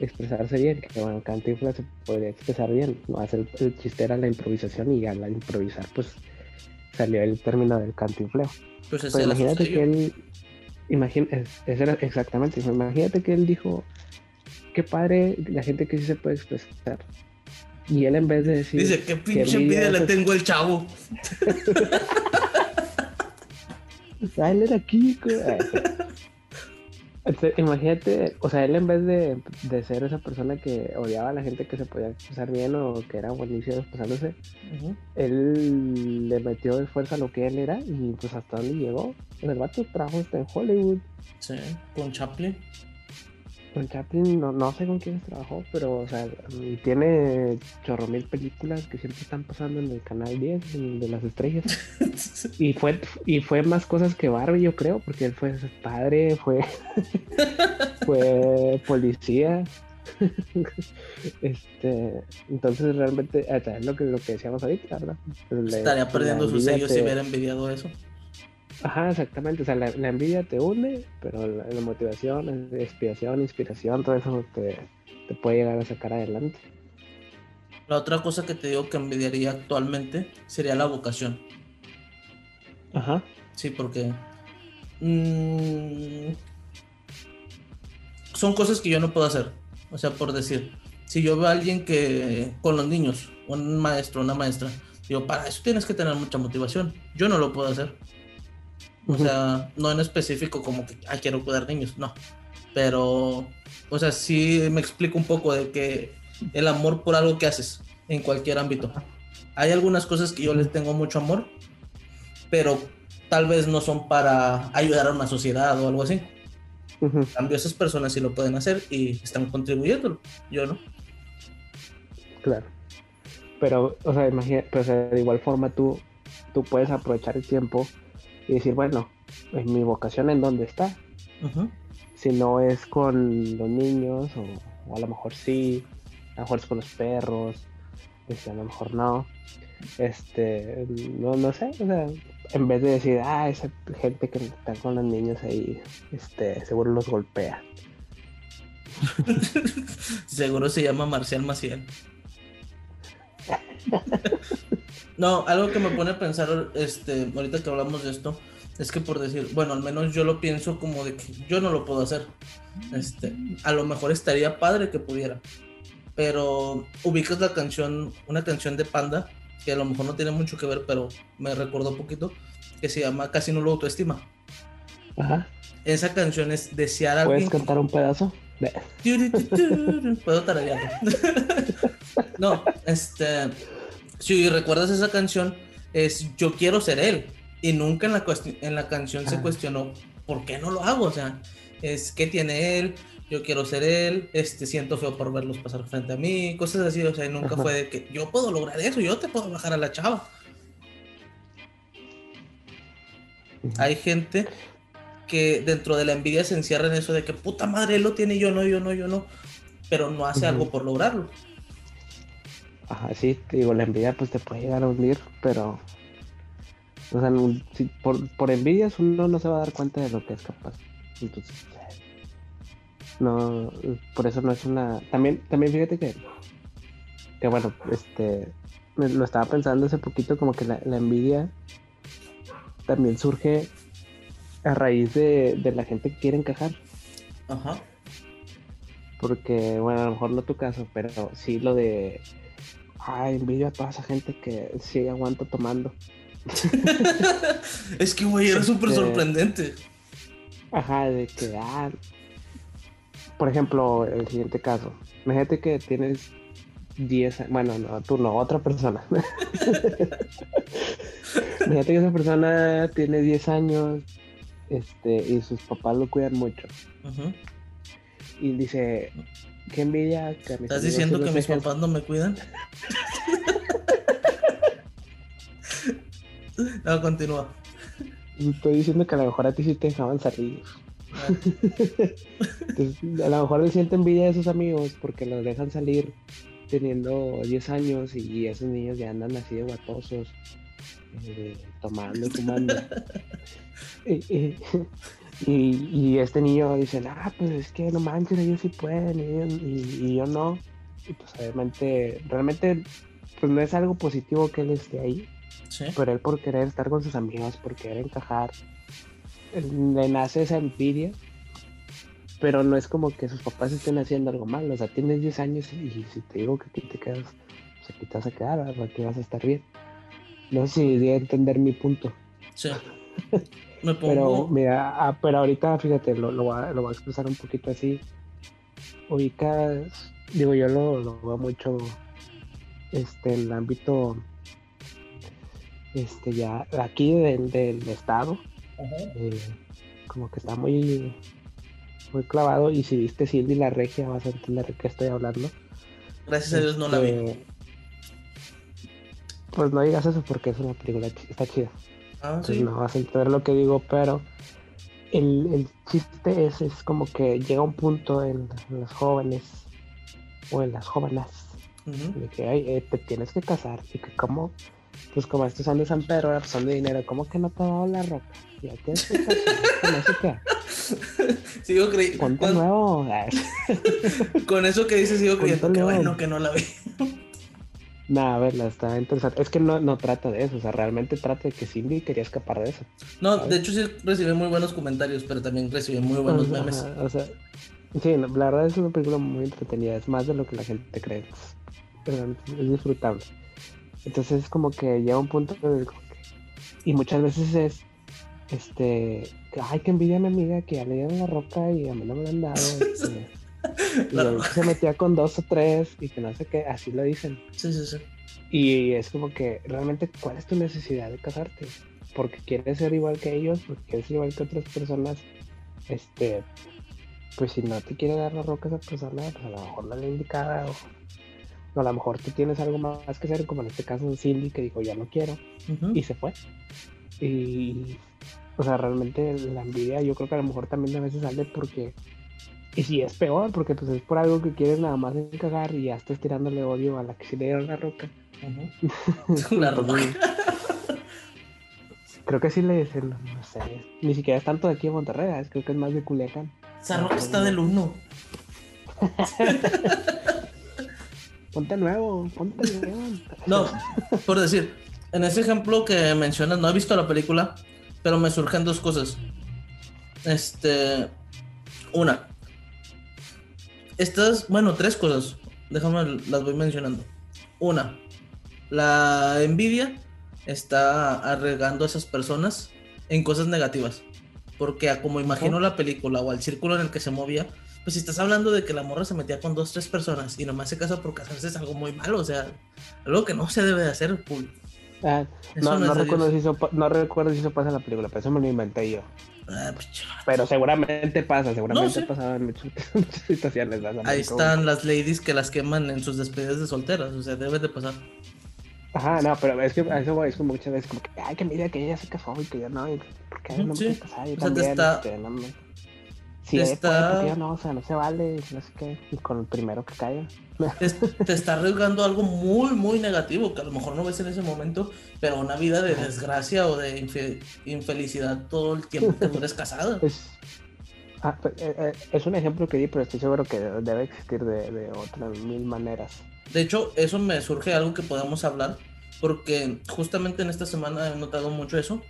expresarse bien, que bueno, Cantinflas se podría expresar bien, no hacer el chiste era la improvisación y al improvisar pues salió el término del cantinfleo. Pues Pero imagínate que él, imagina, exactamente, imagínate que él dijo, qué padre la gente que sí se puede expresar. Y él en vez de decir... Dice, qué pinche envidia le tengo el chavo. él era Kiko. imagínate, o sea, él en vez de, ser esa persona que odiaba a la gente que se podía expresar bien o que era buenísimo expresándose, él le metió de fuerza lo que él era y pues hasta dónde llegó. El vato trajo hasta en Hollywood. Sí, con Chaplin. Con Chaplin no, no sé con quién trabajó, pero o sea, tiene chorro mil películas que siempre están pasando en el canal 10 de las estrellas. y fue y fue más cosas que Barbie, yo creo, porque él fue padre, fue fue policía. este, entonces realmente es lo que lo que decíamos ahorita, ¿verdad? Estaría perdiendo su sello si hubiera envidiado eso. Ajá, exactamente. O sea, la, envidia te une, pero la, motivación, la inspiración, inspiración, todo eso te, te, puede llegar a sacar adelante. La otra cosa que te digo que envidiaría actualmente sería la vocación. Ajá. Sí, porque mmm, son cosas que yo no puedo hacer. O sea, por decir, si yo veo a alguien que con los niños, un maestro, una maestra, digo, para eso tienes que tener mucha motivación. Yo no lo puedo hacer. O sea, no en específico como que, ah, quiero cuidar niños, no. Pero, o sea, sí me explico un poco de que el amor por algo que haces en cualquier ámbito. hay algunas cosas que yo les tengo mucho amor, pero tal vez no son para ayudar a una sociedad o algo así. En cambio, esas personas sí lo pueden hacer y están contribuyendo, yo no. Claro. Pero, o sea, imagina, pues, de igual forma tú, tú puedes aprovechar el tiempo y decir, bueno, en mi vocación en dónde está. Si no es con los niños, o, a lo mejor sí, a lo mejor es con los perros, este, a lo mejor no. Este, no, no sé, o sea, en vez de decir, ah, esa gente que está con los niños ahí, este, seguro los golpea. seguro se llama Marcial Maciel. no, algo que me pone a pensar, este, ahorita que hablamos de esto, es que por decir, bueno, al menos yo lo pienso como de que yo no lo puedo hacer. Este, a lo mejor estaría padre que pudiera. Pero ubicas la canción, una canción de Panda, que a lo mejor no tiene mucho que ver, pero me recordó un poquito, que se llama Casi no lo autoestima. Ajá. Esa canción es desear a ¿Puedes cantar un pedazo? Puedo tararearlo. no, este. Si recuerdas esa canción, es Yo quiero ser él. Y nunca en la, en la canción se cuestionó por qué no lo hago. O sea, es qué tiene él, yo quiero ser él, este, siento feo por verlos pasar frente a mí, cosas así. O sea, nunca fue de que yo puedo lograr eso, yo te puedo bajar a la chava. Hay gente que dentro de la envidia se encierra en eso de que puta madre él lo tiene, yo no, yo no, yo no, pero no hace algo por lograrlo. Ajá, sí, te digo, la envidia pues te puede llegar a hundir, pero o sea, por, por envidias uno no se va a dar cuenta de lo que es capaz. Entonces, no, por eso no es una. También, también fíjate que, que bueno, este, lo estaba pensando hace poquito, como que la, la envidia también surge a raíz de, la gente que quiere encajar. Ajá. Porque, bueno, a lo mejor no tu caso, pero sí lo de. Ay, envidio a toda esa gente que sí aguanta tomando. es que, güey, era súper este, sorprendente. Ajá, de que, ah, por ejemplo, el siguiente caso. Imagínate que tienes 10, bueno, no, tú no, otra persona. Imagínate que esa persona tiene 10 años este, y sus papás lo cuidan mucho. Y dice, qué envidia que ¿Estás diciendo que mis papás no me cuidan? no, continúa. Estoy diciendo que a lo mejor a ti sí te dejaban salir. a lo mejor él siente envidia de sus amigos porque los dejan salir teniendo 10 años y esos niños ya andan así de guatosos, eh, tomando y fumando. y, este niño dice, ah, pues es que no manches, ellos sí pueden y, yo no. Y pues obviamente, realmente, pues no es algo positivo que él esté ahí. Pero él por querer estar con sus amigos, por querer encajar, le nace esa envidia, pero no es como que sus papás estén haciendo algo mal. O sea, tienes 10 años y, si te digo que aquí te quedas, pues aquí te vas a quedar, aquí vas a estar bien. No sé si a entender mi punto. Sí. Me pongo... Pero mira, ah, pero ahorita fíjate, lo, lo, voy a, expresar un poquito así. Ubicas, digo yo lo, lo veo mucho este, en el ámbito este ya aquí del, del estado eh, como que está muy muy clavado y si viste Cindy la regia vas a entender de qué estoy hablando. Gracias a Dios no la vi. Este, pues no digas eso porque es una película está chida ah, entonces no vas a entender lo que digo pero el, el chiste es, es como que llega un punto en, los jóvenes o en las jóvenes de que eh, te tienes que casar y que como pues como estos son de San Pedro, ahora son de dinero, ¿cómo que no te ha dado la ropa? Ya tienes que con eso qué. Sigo creyendo. Con... nuevo. con eso que dices, sigo creyendo que bueno que no la vi. Nah, a verla, está interesante. Es que no, no trata de eso, o sea, realmente trata de que Cindy quería escapar de eso. No, de hecho sí recibí muy buenos comentarios, pero también recibí muy buenos memes. o sea, sí, la verdad es una película muy entretenida, es más de lo que la gente cree. es disfrutable. Entonces es como que llega un punto y muchas veces es este ay que envidia a mi amiga que ya le dieron la roca y a mí no me la han dado este, y se metía con dos o tres y que no sé qué, así lo dicen. Sí, sí, sí. Y es como que realmente, ¿cuál es tu necesidad de casarte? Porque quieres ser igual que ellos, porque quieres ser igual que otras personas. Este, pues si no te quiere dar la roca esa persona, pues a lo mejor no le indicada o, a lo mejor tú tienes algo más que hacer, como en este caso Cindy que dijo ya no quiero y se fue. Y, o sea, realmente la envidia yo creo que a lo mejor también a veces sale porque y si es peor, porque pues es por algo que quieres nada más encagar y ya estás tirándole odio a la que sí le dieron la roca. la roca. creo que sí le dicen, no sé, ni siquiera es tanto de aquí en Monterrey, creo que es más de Culiacán. Esa roca está del uno. ponte nuevo, ponte nuevo. no, por decir, en ese ejemplo que mencionas, no he visto la película, pero me surgen dos cosas. Este, una, estas, bueno, tres cosas. Déjame, las voy mencionando. Una, la envidia está arriesgando a esas personas en cosas negativas. Porque como imagino la película o el círculo en el que se movía, pues si estás hablando de que la morra se metía con dos, tres personas y nomás se casa por casarse es algo muy malo, o sea, algo que no se debe de hacer. Ah, no, no, recuerdo si eso, no recuerdo si eso pasa en la película, pero eso me lo inventé yo. Ah, pues, pero seguramente pasa, seguramente ha pasado en muchas, situaciones. Ahí están las ladies que las queman en sus despedidas de solteras, o sea, debe de pasar. Ajá, no, pero es que eso es como muchas veces como que, ay, que mira que ella se casó y que yo no, y porque no me casar, yo también, está... este, no me... Sí, está... no, o sea, no se vale, no sé qué, y con el primero que caiga. Te, está arriesgando algo muy, muy negativo, que a lo mejor no ves en ese momento, pero una vida de desgracia o de infelicidad todo el tiempo que tú eres casado. Es, ah, eh, eh, es un ejemplo que di, pero estoy seguro que debe existir de, de otras mil maneras. De hecho, eso me surge algo que podemos hablar, porque justamente en esta semana he notado mucho eso,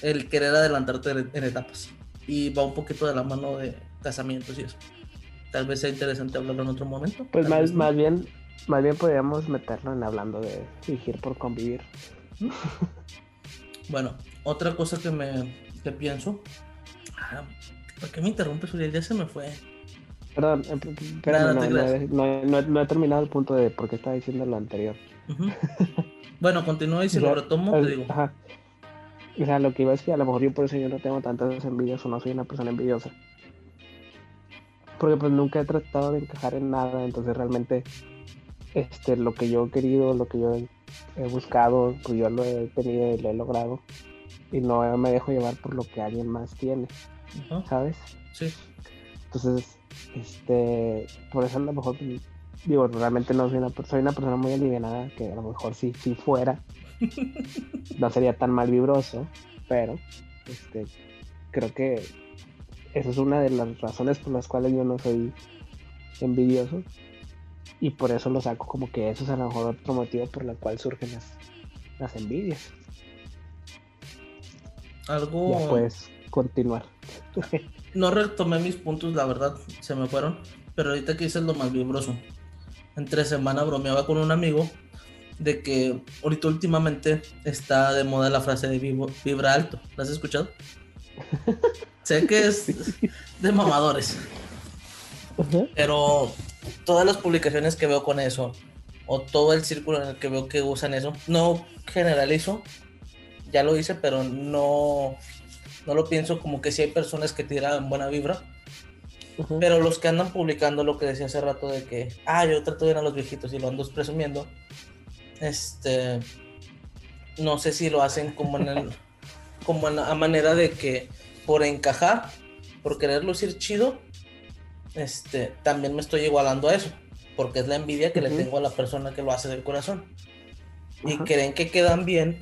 el querer adelantarte en etapas y va un poquito de la mano de casamientos y eso. Tal vez sea interesante hablarlo en otro momento. Pues más, más bien, más bien podríamos meterlo en hablando de fingir por convivir. Bueno, otra cosa que me que pienso. Ah, ¿Por qué me interrumpes, Uriel? Ya se me fue. Perdón, eh, no, he terminado el punto de por qué estaba diciendo lo anterior. bueno, continúa y si lo retomo, te digo. Ajá. O sea, lo que iba es que a lo mejor yo por eso yo no tengo tantas envidias o no soy una persona envidiosa. Porque pues nunca he tratado de encajar en nada, entonces realmente este, lo que yo he querido, lo que yo he, buscado, pues yo lo he tenido y lo he logrado. Y no me dejo llevar por lo que alguien más tiene, ¿sabes? Sí. Entonces, este, por eso a lo mejor, digo, realmente no soy una, soy una persona muy aliviada, que a lo mejor sí, sí fuera, no sería tan mal vibroso, pero este, creo que esa es una de las razones por las cuales yo no soy envidioso y por eso lo saco como que eso es a lo mejor otro motivo por el cual surgen las, las envidias. Algo... Ya puedes continuar. no retomé mis puntos, la verdad, se me fueron, pero ahorita que dices lo más vibroso. Entre semana bromeaba con un amigo de que ahorita últimamente está de moda la frase de vibra alto. ¿La has escuchado? sé que es de mamadores. Pero todas las publicaciones que veo con eso, o todo el círculo en el que veo que usan eso, no generalizo, ya lo hice, pero no, no lo pienso como que si hay personas que tiran buena vibra. Pero los que andan publicando lo que decía hace rato de que, ah, yo trato de ir a los viejitos y lo ando presumiendo, este, no sé si lo hacen como en el, como a manera de que por encajar, por querer lucir chido, este, también me estoy igualando a eso, porque es la envidia que le tengo a la persona que lo hace del corazón. Y creen que quedan bien,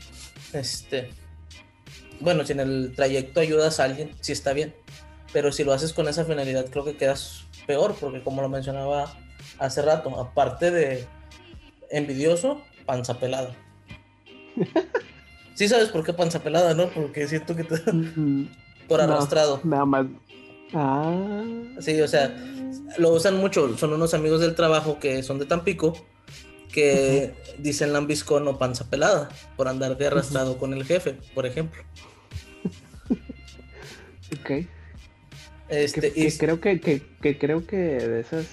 este, bueno, si en el trayecto ayudas a alguien, sí está bien, pero si lo haces con esa finalidad, creo que quedas peor, porque como lo mencionaba hace rato, aparte de envidioso, panza pelada. sí sabes por qué panza pelada, ¿no? Porque siento que te... por arrastrado. nada más. Ah. Sí, o sea, lo usan mucho. Son unos amigos del trabajo que son de Tampico que dicen lambiscón o panza pelada por andar de arrastrado con el jefe, por ejemplo. ok. Este, y... creo que, que, creo que de esas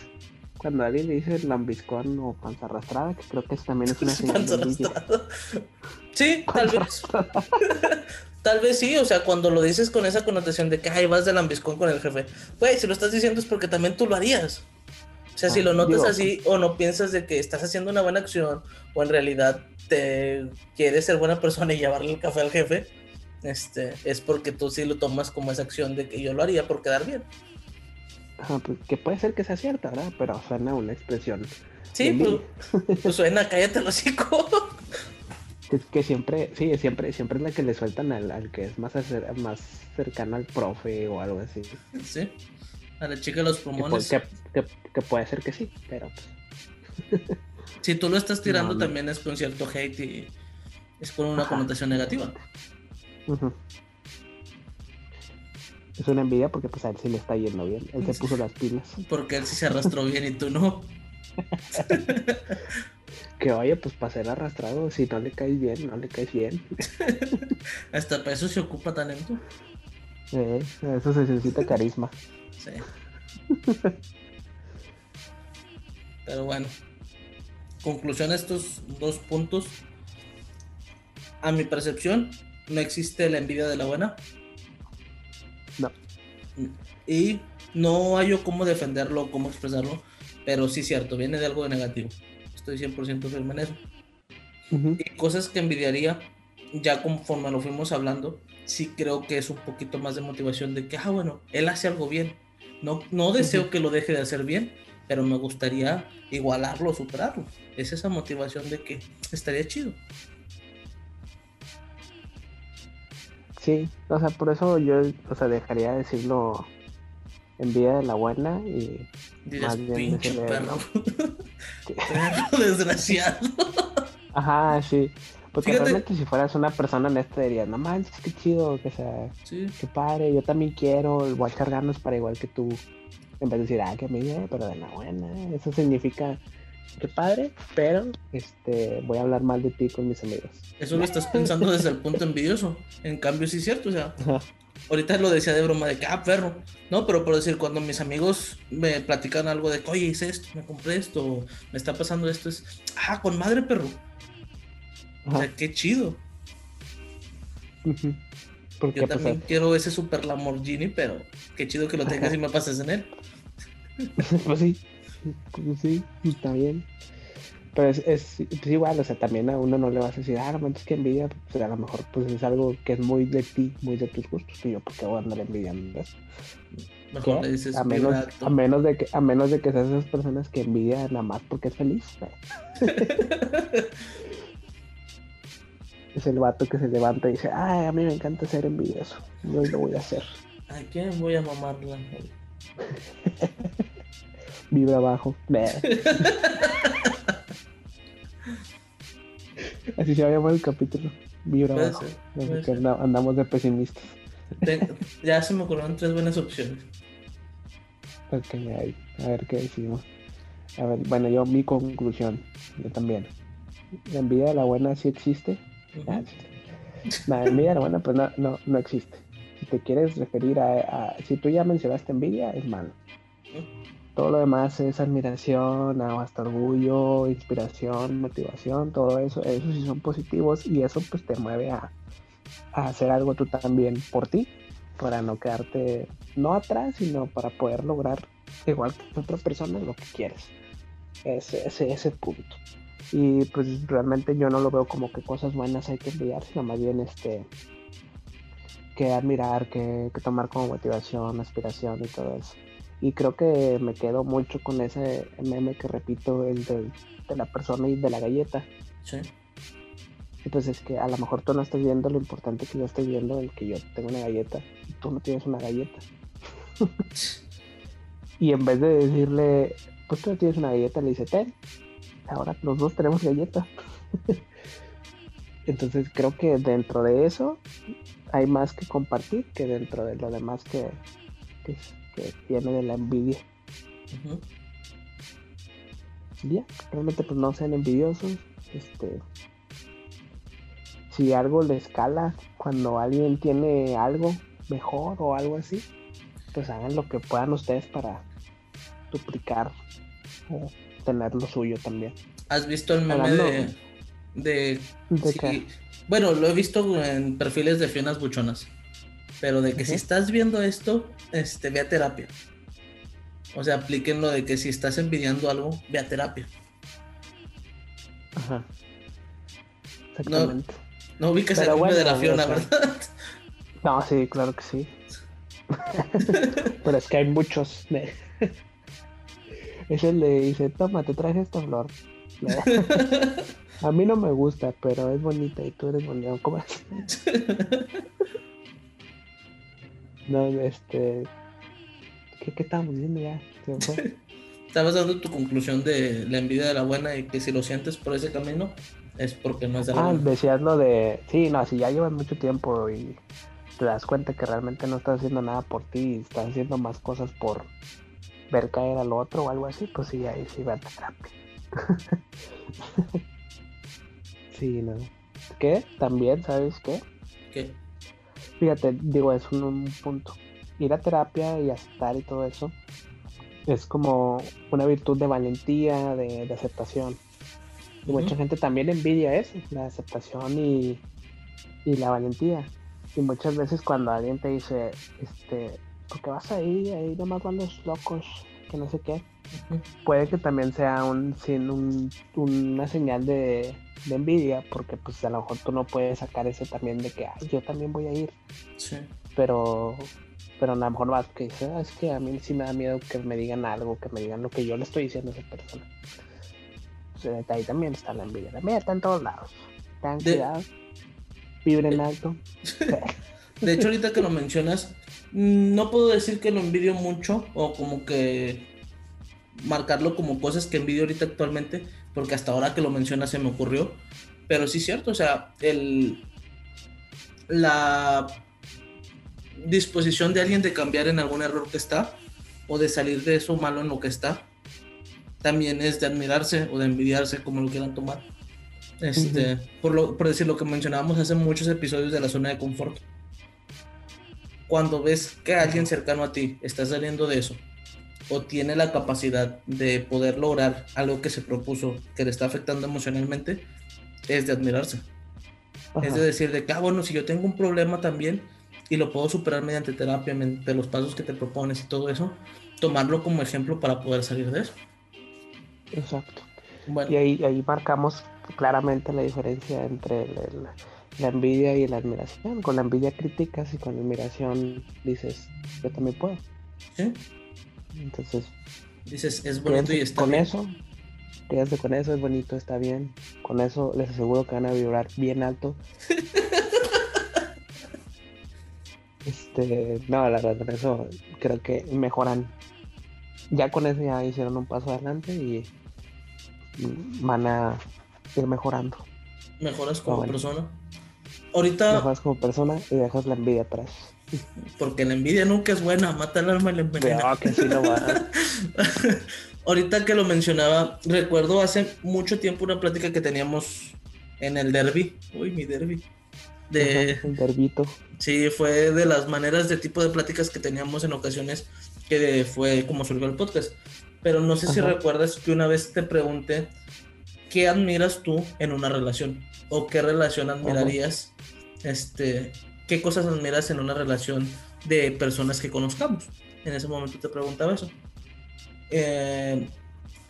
cuando alguien le dice lambiscón o panza arrastrada, que creo que también es una señal de. Sí, tal vez. tal vez sí, o sea, cuando lo dices con esa connotación de que ay, vas de lambiscón con el jefe. Güey, si lo estás diciendo es porque también tú lo harías. O sea, si Ah, lo notas digo- así o no piensas de que estás haciendo una buena acción o en realidad te quieres ser buena persona y llevarle el café al jefe, este, es porque tú sí lo tomas como esa acción de que yo lo haría por quedar bien. Ajá, pues, que puede ser que sea cierta, ¿verdad? Pero suena una expresión Sí, pues, pues suena, cállate el hocico. que, que siempre, sí, siempre, siempre es la que le sueltan al, al que es más, acer- más cercano al profe o algo así. sí. A la chica de los pulmones. que, que- que puede ser que sí, pero pues, Si tú lo estás tirando No, no. también es con cierto hate y es con una Ajá. connotación negativa. ujú. Es una envidia porque pues a él sí le está yendo bien. Él se puso las pilas. Porque él sí se arrastró bien y tú no. Que oye, pues para ser arrastrado, si no le caes bien, no le caes bien. Hasta para eso se ocupa talento. Eh, eso se necesita carisma. Sí. Pero bueno. Conclusión a estos dos puntos. A mi percepción, no existe la envidia de la buena. Y no hay yo cómo defenderlo, cómo expresarlo. Pero sí, cierto, viene de algo de negativo. Estoy 100% firme en eso. Y cosas que envidiaría, ya conforme lo fuimos hablando, sí creo que es un poquito más de motivación de que, ah, bueno, él hace algo bien. No, no deseo que lo deje de hacer bien, pero me gustaría igualarlo, superarlo. Es esa motivación de que estaría chido. Sí, o sea, por eso yo, o sea, dejaría de decirlo envidia de la buena y Dirás, Más bien pinche decirle, perro. Perro desgraciado. Ajá, sí. Porque Fíjate- realmente si fueras una persona honesta dirías, no manches, qué chido, que sea, Sí, qué padre, yo también quiero, voy a echar ganas para igual que tú. En vez de decir, ah, que dio, pero de la buena. Eso significa, qué padre, pero este voy a hablar mal de ti con mis amigos. eso lo estás pensando desde el punto envidioso. En cambio, sí es cierto, o sea, Ajá. Ahorita lo decía de broma de que, ah, perro. No, pero por decir, cuando mis amigos me platican algo de que, oye, hice esto, me compré esto, me está pasando esto, es, ah, con madre, perro. O sea, qué chido. Yo pues, también quiero ese super Lamborghini, pero qué chido que lo tengas y me pases en él. pues sí, sí, está bien. Pero es, es pues igual, o sea, también a uno no le vas a decir, ah, no manches que envidia, pues a lo mejor pues es algo que es muy de ti, muy de tus gustos, y yo, ¿por qué voy a andar envidiando eso? Mejor le dices, A menos, a menos de que, a menos de que seas esas personas que envidian nada más porque es feliz. es el vato que se levanta y dice, ay, a mí me encanta ser envidioso, yo lo voy a hacer. ¿A quién voy a mamarla? Vibra abajo. Así se va a llamar el capítulo. Vibra abajo. que andamos de pesimistas. Ten- ya se me ocurrieron tres buenas opciones. Ok, ahí, a ver qué decimos. A ver, bueno, yo mi conclusión, yo también. La envidia de la buena sí existe. Ah, sí. La envidia de la buena, pues no, no, no existe. Si te quieres referir a, a- Si tú ya mencionaste envidia, es malo. Todo lo demás es admiración, ah, hasta orgullo, inspiración, motivación, todo eso. Eso sí son positivos y eso pues te mueve a, hacer algo tú también por ti, para no quedarte no atrás, sino para poder lograr igual que otra persona lo que quieres. Ese, ese, ese punto. Y pues realmente yo no lo veo como que cosas buenas hay que enviar, sino más bien este que admirar, que, que tomar como motivación, aspiración y todo eso. Y creo que me quedo mucho con ese meme que repito, el de, de la persona y de la galleta. Sí. Y pues es que a lo mejor tú no estás viendo lo importante que yo estoy viendo, el que yo tengo una galleta y tú no tienes una galleta. y en vez de decirle, pues tú no tienes una galleta, le dice, ten, ahora los dos tenemos galleta. Entonces creo que dentro de eso hay más que compartir que dentro de lo demás que, que, que viene de la envidia. Ya, realmente pues no sean envidiosos. Este, si algo les cala cuando alguien tiene algo mejor o algo así, pues hagan lo que puedan ustedes para duplicar o tener lo suyo también. ¿Has visto el meme de, de, Bueno, lo he visto en perfiles de fienas buchonas. Pero de que si estás viendo esto, este, ve a terapia. O sea, apliquen lo de que si estás envidiando algo, ve a terapia. Ajá. Exactamente. No, no ubicas el meme de la Fiona, ¿verdad? No, sí, claro que sí. Pero es que hay muchos. Es el de dice, toma, te traje esta flor. A mí no me gusta, pero es bonita y tú eres bonito. ¿Cómo No, este. ¿Qué, qué estábamos diciendo ya? Estabas dando tu conclusión de la envidia de la buena y que si lo sientes por ese camino es porque no es de la ah, decías lo de. Sí, no, si ya llevas mucho tiempo y te das cuenta que realmente no estás haciendo nada por ti y estás haciendo más cosas por ver caer al otro o algo así, pues sí, ahí sí va a terapia. sí, no. ¿Qué? También, ¿sabes qué? ¿Qué? Fíjate, digo, es un, punto. Ir a terapia y aceptar y todo eso es como una virtud de valentía, de, aceptación. Y mucha gente también envidia eso, la aceptación y, y la valentía. Y muchas veces cuando alguien te dice, este, ¿por qué vas ahí? Ahí nomás van los locos, que no sé qué. Puede que también sea un, sin un, una señal de, envidia, porque pues a lo mejor tú no puedes sacar ese también de que, Ay, yo también voy a ir. Sí. Pero, pero a lo mejor vas que dice, ah, es que a mí sí me da miedo que me digan algo, que me digan lo que yo le estoy diciendo a esa persona. ahí también está la envidia. La envidia está en todos lados. Ten cuidado vibren alto. De hecho, ahorita que lo mencionas, no puedo decir que lo envidio mucho o como que marcarlo como cosas que envidio ahorita actualmente, porque hasta ahora que lo mencionas se me ocurrió. Pero sí es cierto, o sea, el, la disposición de alguien de cambiar en algún error que está o de salir de eso malo en lo que está, también es de admirarse o de envidiarse, como lo quieran tomar. Este, por, lo, por decir lo que mencionábamos hace muchos episodios de la zona de confort. Cuando ves que alguien cercano a ti está saliendo de eso o tiene la capacidad de poder lograr algo que se propuso que le está afectando emocionalmente, es de admirarse. Es de decir de que, ah, bueno, si yo tengo un problema también y lo puedo superar mediante terapia, mediante los pasos que te propones y todo eso, tomarlo como ejemplo para poder salir de eso. Exacto. Y ahí, ahí marcamos claramente la diferencia entre la envidia y la admiración. Con la envidia criticas y con la admiración dices, yo también puedo. ¿Sí? Entonces, dices, es bonito y está con eso. Quédate con eso, es bonito, está bien. Con eso les aseguro que van a vibrar bien alto. este, no, la verdad, con eso creo que mejoran. Ya con eso ya hicieron un paso adelante y van a ir mejorando. Mejoras como persona. Ahorita. Mejoras como persona y dejas la envidia atrás. Porque la envidia nunca es buena, mata el alma y la envenena. No, que sí lo va. Ahorita que lo mencionaba, recuerdo hace mucho tiempo una plática que teníamos en el derby. Uy, mi derby. De, el derbito. Sí, fue de las maneras de tipo de pláticas que teníamos en ocasiones que fue como surgió el podcast. Pero no sé si recuerdas que una vez te pregunté ¿qué admiras tú en una relación? ¿O qué relación admirarías? Este, ¿Qué cosas admiras en una relación de personas que conozcamos? En ese momento te preguntaba eso. Eh,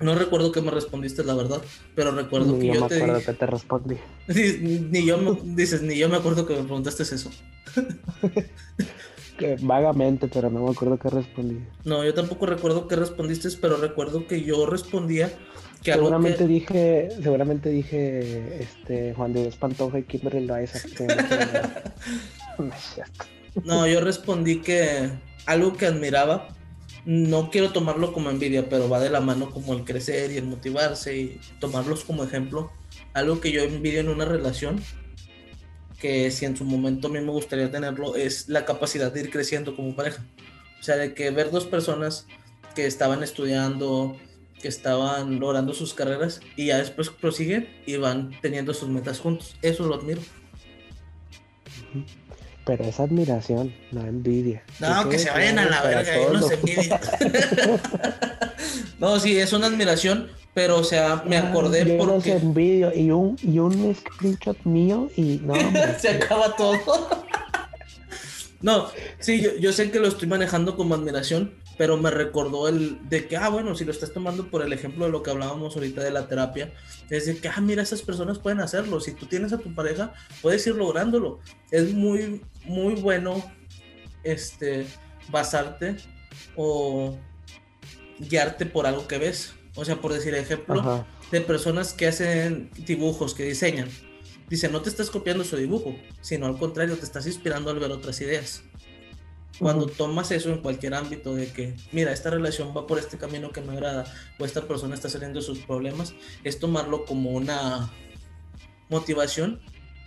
no recuerdo qué me respondiste, la verdad, pero recuerdo que yo, te acuerdo que te respondí. Ni, yo me, dices, ni yo me acuerdo que me preguntaste eso. vagamente, pero no me acuerdo qué respondí. No, yo tampoco recuerdo qué respondiste, pero recuerdo que yo respondía seguramente dije, seguramente dije este Juan de Pantoja y Kimberly Loaiza. no No, yo respondí que algo que admiraba, no quiero tomarlo como envidia, pero va de la mano como el crecer y el motivarse y tomarlos como ejemplo. Algo que yo envidio en una relación, que si en su momento a mí me gustaría tenerlo, es la capacidad de ir creciendo como pareja. O sea, de que ver dos personas que estaban estudiando, que estaban logrando sus carreras y ya después prosiguen y van teniendo sus metas juntos. Eso lo admiro. Pero es admiración, no envidia. No, que se vayan a la verga, yo los envidia. No, sí, es una admiración, pero o sea, me acordé yo los porque envidio y un, y un screenshot mío y no, hombre, se acaba todo. no, sí, yo, yo sé que lo estoy manejando como admiración, pero me recordó el de que, ah, bueno, si lo estás tomando por el ejemplo de lo que hablábamos ahorita de la terapia, es de que, ah, mira, esas personas pueden hacerlo. Si tú tienes a tu pareja, puedes ir lográndolo. Es muy, muy bueno este, basarte o guiarte por algo que ves. O sea, por decir ejemplo Ajá. de personas que hacen dibujos, que diseñan. Dice, no te estás copiando su dibujo, sino al contrario, te estás inspirando al ver otras ideas. Cuando tomas eso en cualquier ámbito de que, mira, esta relación va por este camino que me agrada, o esta persona está saliendo de sus problemas, es tomarlo como una motivación,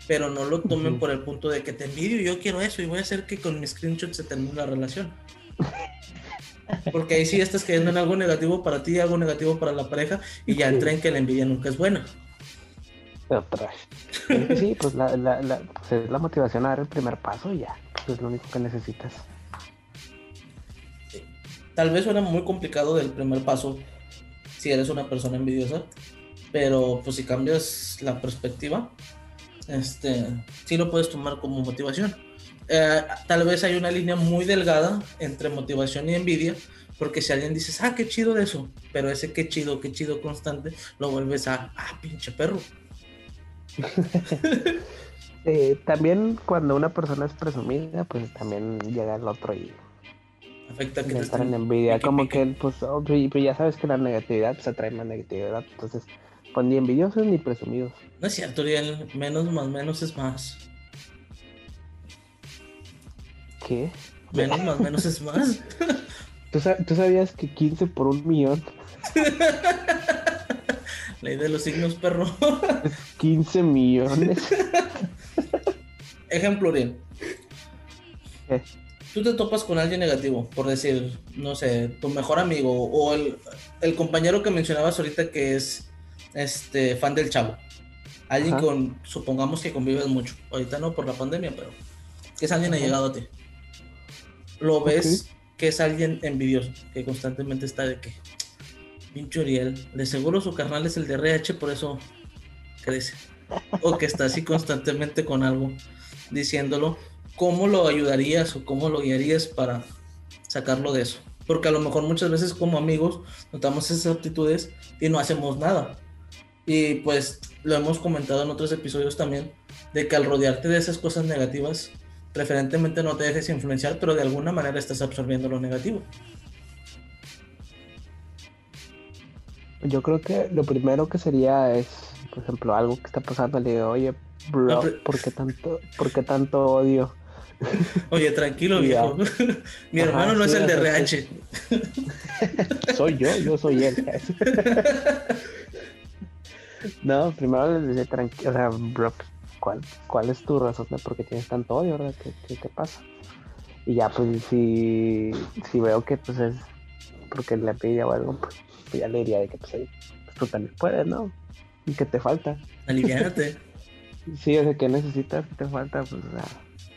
pero no lo tomen por el punto de que te envidio y yo quiero eso y voy a hacer que con mis screenshots se termine la relación. Porque ahí sí estás cayendo en algo negativo para ti, algo negativo para la pareja, y ya entra en que la envidia nunca es buena. Sí, pues la, la, la, pues es la motivación a dar el primer paso y ya, pues es lo único que necesitas. Tal vez suena muy complicado del primer paso si eres una persona envidiosa, pero pues si cambias la perspectiva, este, sí lo puedes tomar como motivación. Eh, tal vez hay una línea muy delgada entre motivación y envidia, porque si alguien dices, ah, qué chido de eso, pero ese qué chido, qué chido constante, lo vuelves a, ah, pinche perro. Eh, también cuando una persona es presumida, pues también llega el otro y Afecta que te entra en envidia. pique, Como pique. que, pues, oh, pero pero ya sabes que la negatividad pues, atrae más negatividad. Entonces, pues ni envidiosos ni presumidos. No es cierto, Uriel, menos más menos es más. ¿Qué? Menos más menos es más. ¿Tú, sa- tú sabías que 15 por un millón Ley de los signos, perro. 15 millones? Ejemplo, Uriel. ¿Qué? Tú te topas con alguien negativo, por decir, no sé, tu mejor amigo o el, el compañero que mencionabas ahorita que es este fan del chavo. Alguien Ajá. con, supongamos que convives mucho. Ahorita no por la pandemia, pero que es alguien allegado a ti. Lo ves que es alguien envidioso, que constantemente está de que, pinche Uriel, de seguro su carnal es el de RH, por eso crece. O que está así constantemente con algo, diciéndolo, ¿cómo lo ayudarías o cómo lo guiarías para sacarlo de eso? Porque a lo mejor muchas veces como amigos notamos esas aptitudes y no hacemos nada. Y pues lo hemos comentado en otros episodios también, de que al rodearte de esas cosas negativas, preferentemente no te dejes influenciar, pero de alguna manera estás absorbiendo lo negativo. Yo creo que lo primero que sería es, por ejemplo, algo que está pasando, le digo, oye, bro, No, pero- ¿por qué tanto, por qué tanto odio? Oye, tranquilo, viejo. Mi Ajá, hermano no es el de RH. Soy yo, yo soy él. no, primero les decía tranquilo, o sea, bro, ¿cuál, ¿cuál es tu razón de por qué tienes tanto odio, verdad? ¿Qué, qué te pasa? Y ya, pues, si, si veo que, pues, es porque le envidia o algo, pues, pues ya le diría de que, pues, oye, pues, tú también puedes, ¿no? ¿Y qué te falta? Aliviánate. Sí, o sea, ¿qué necesitas? ¿Qué te falta? Pues, o sea,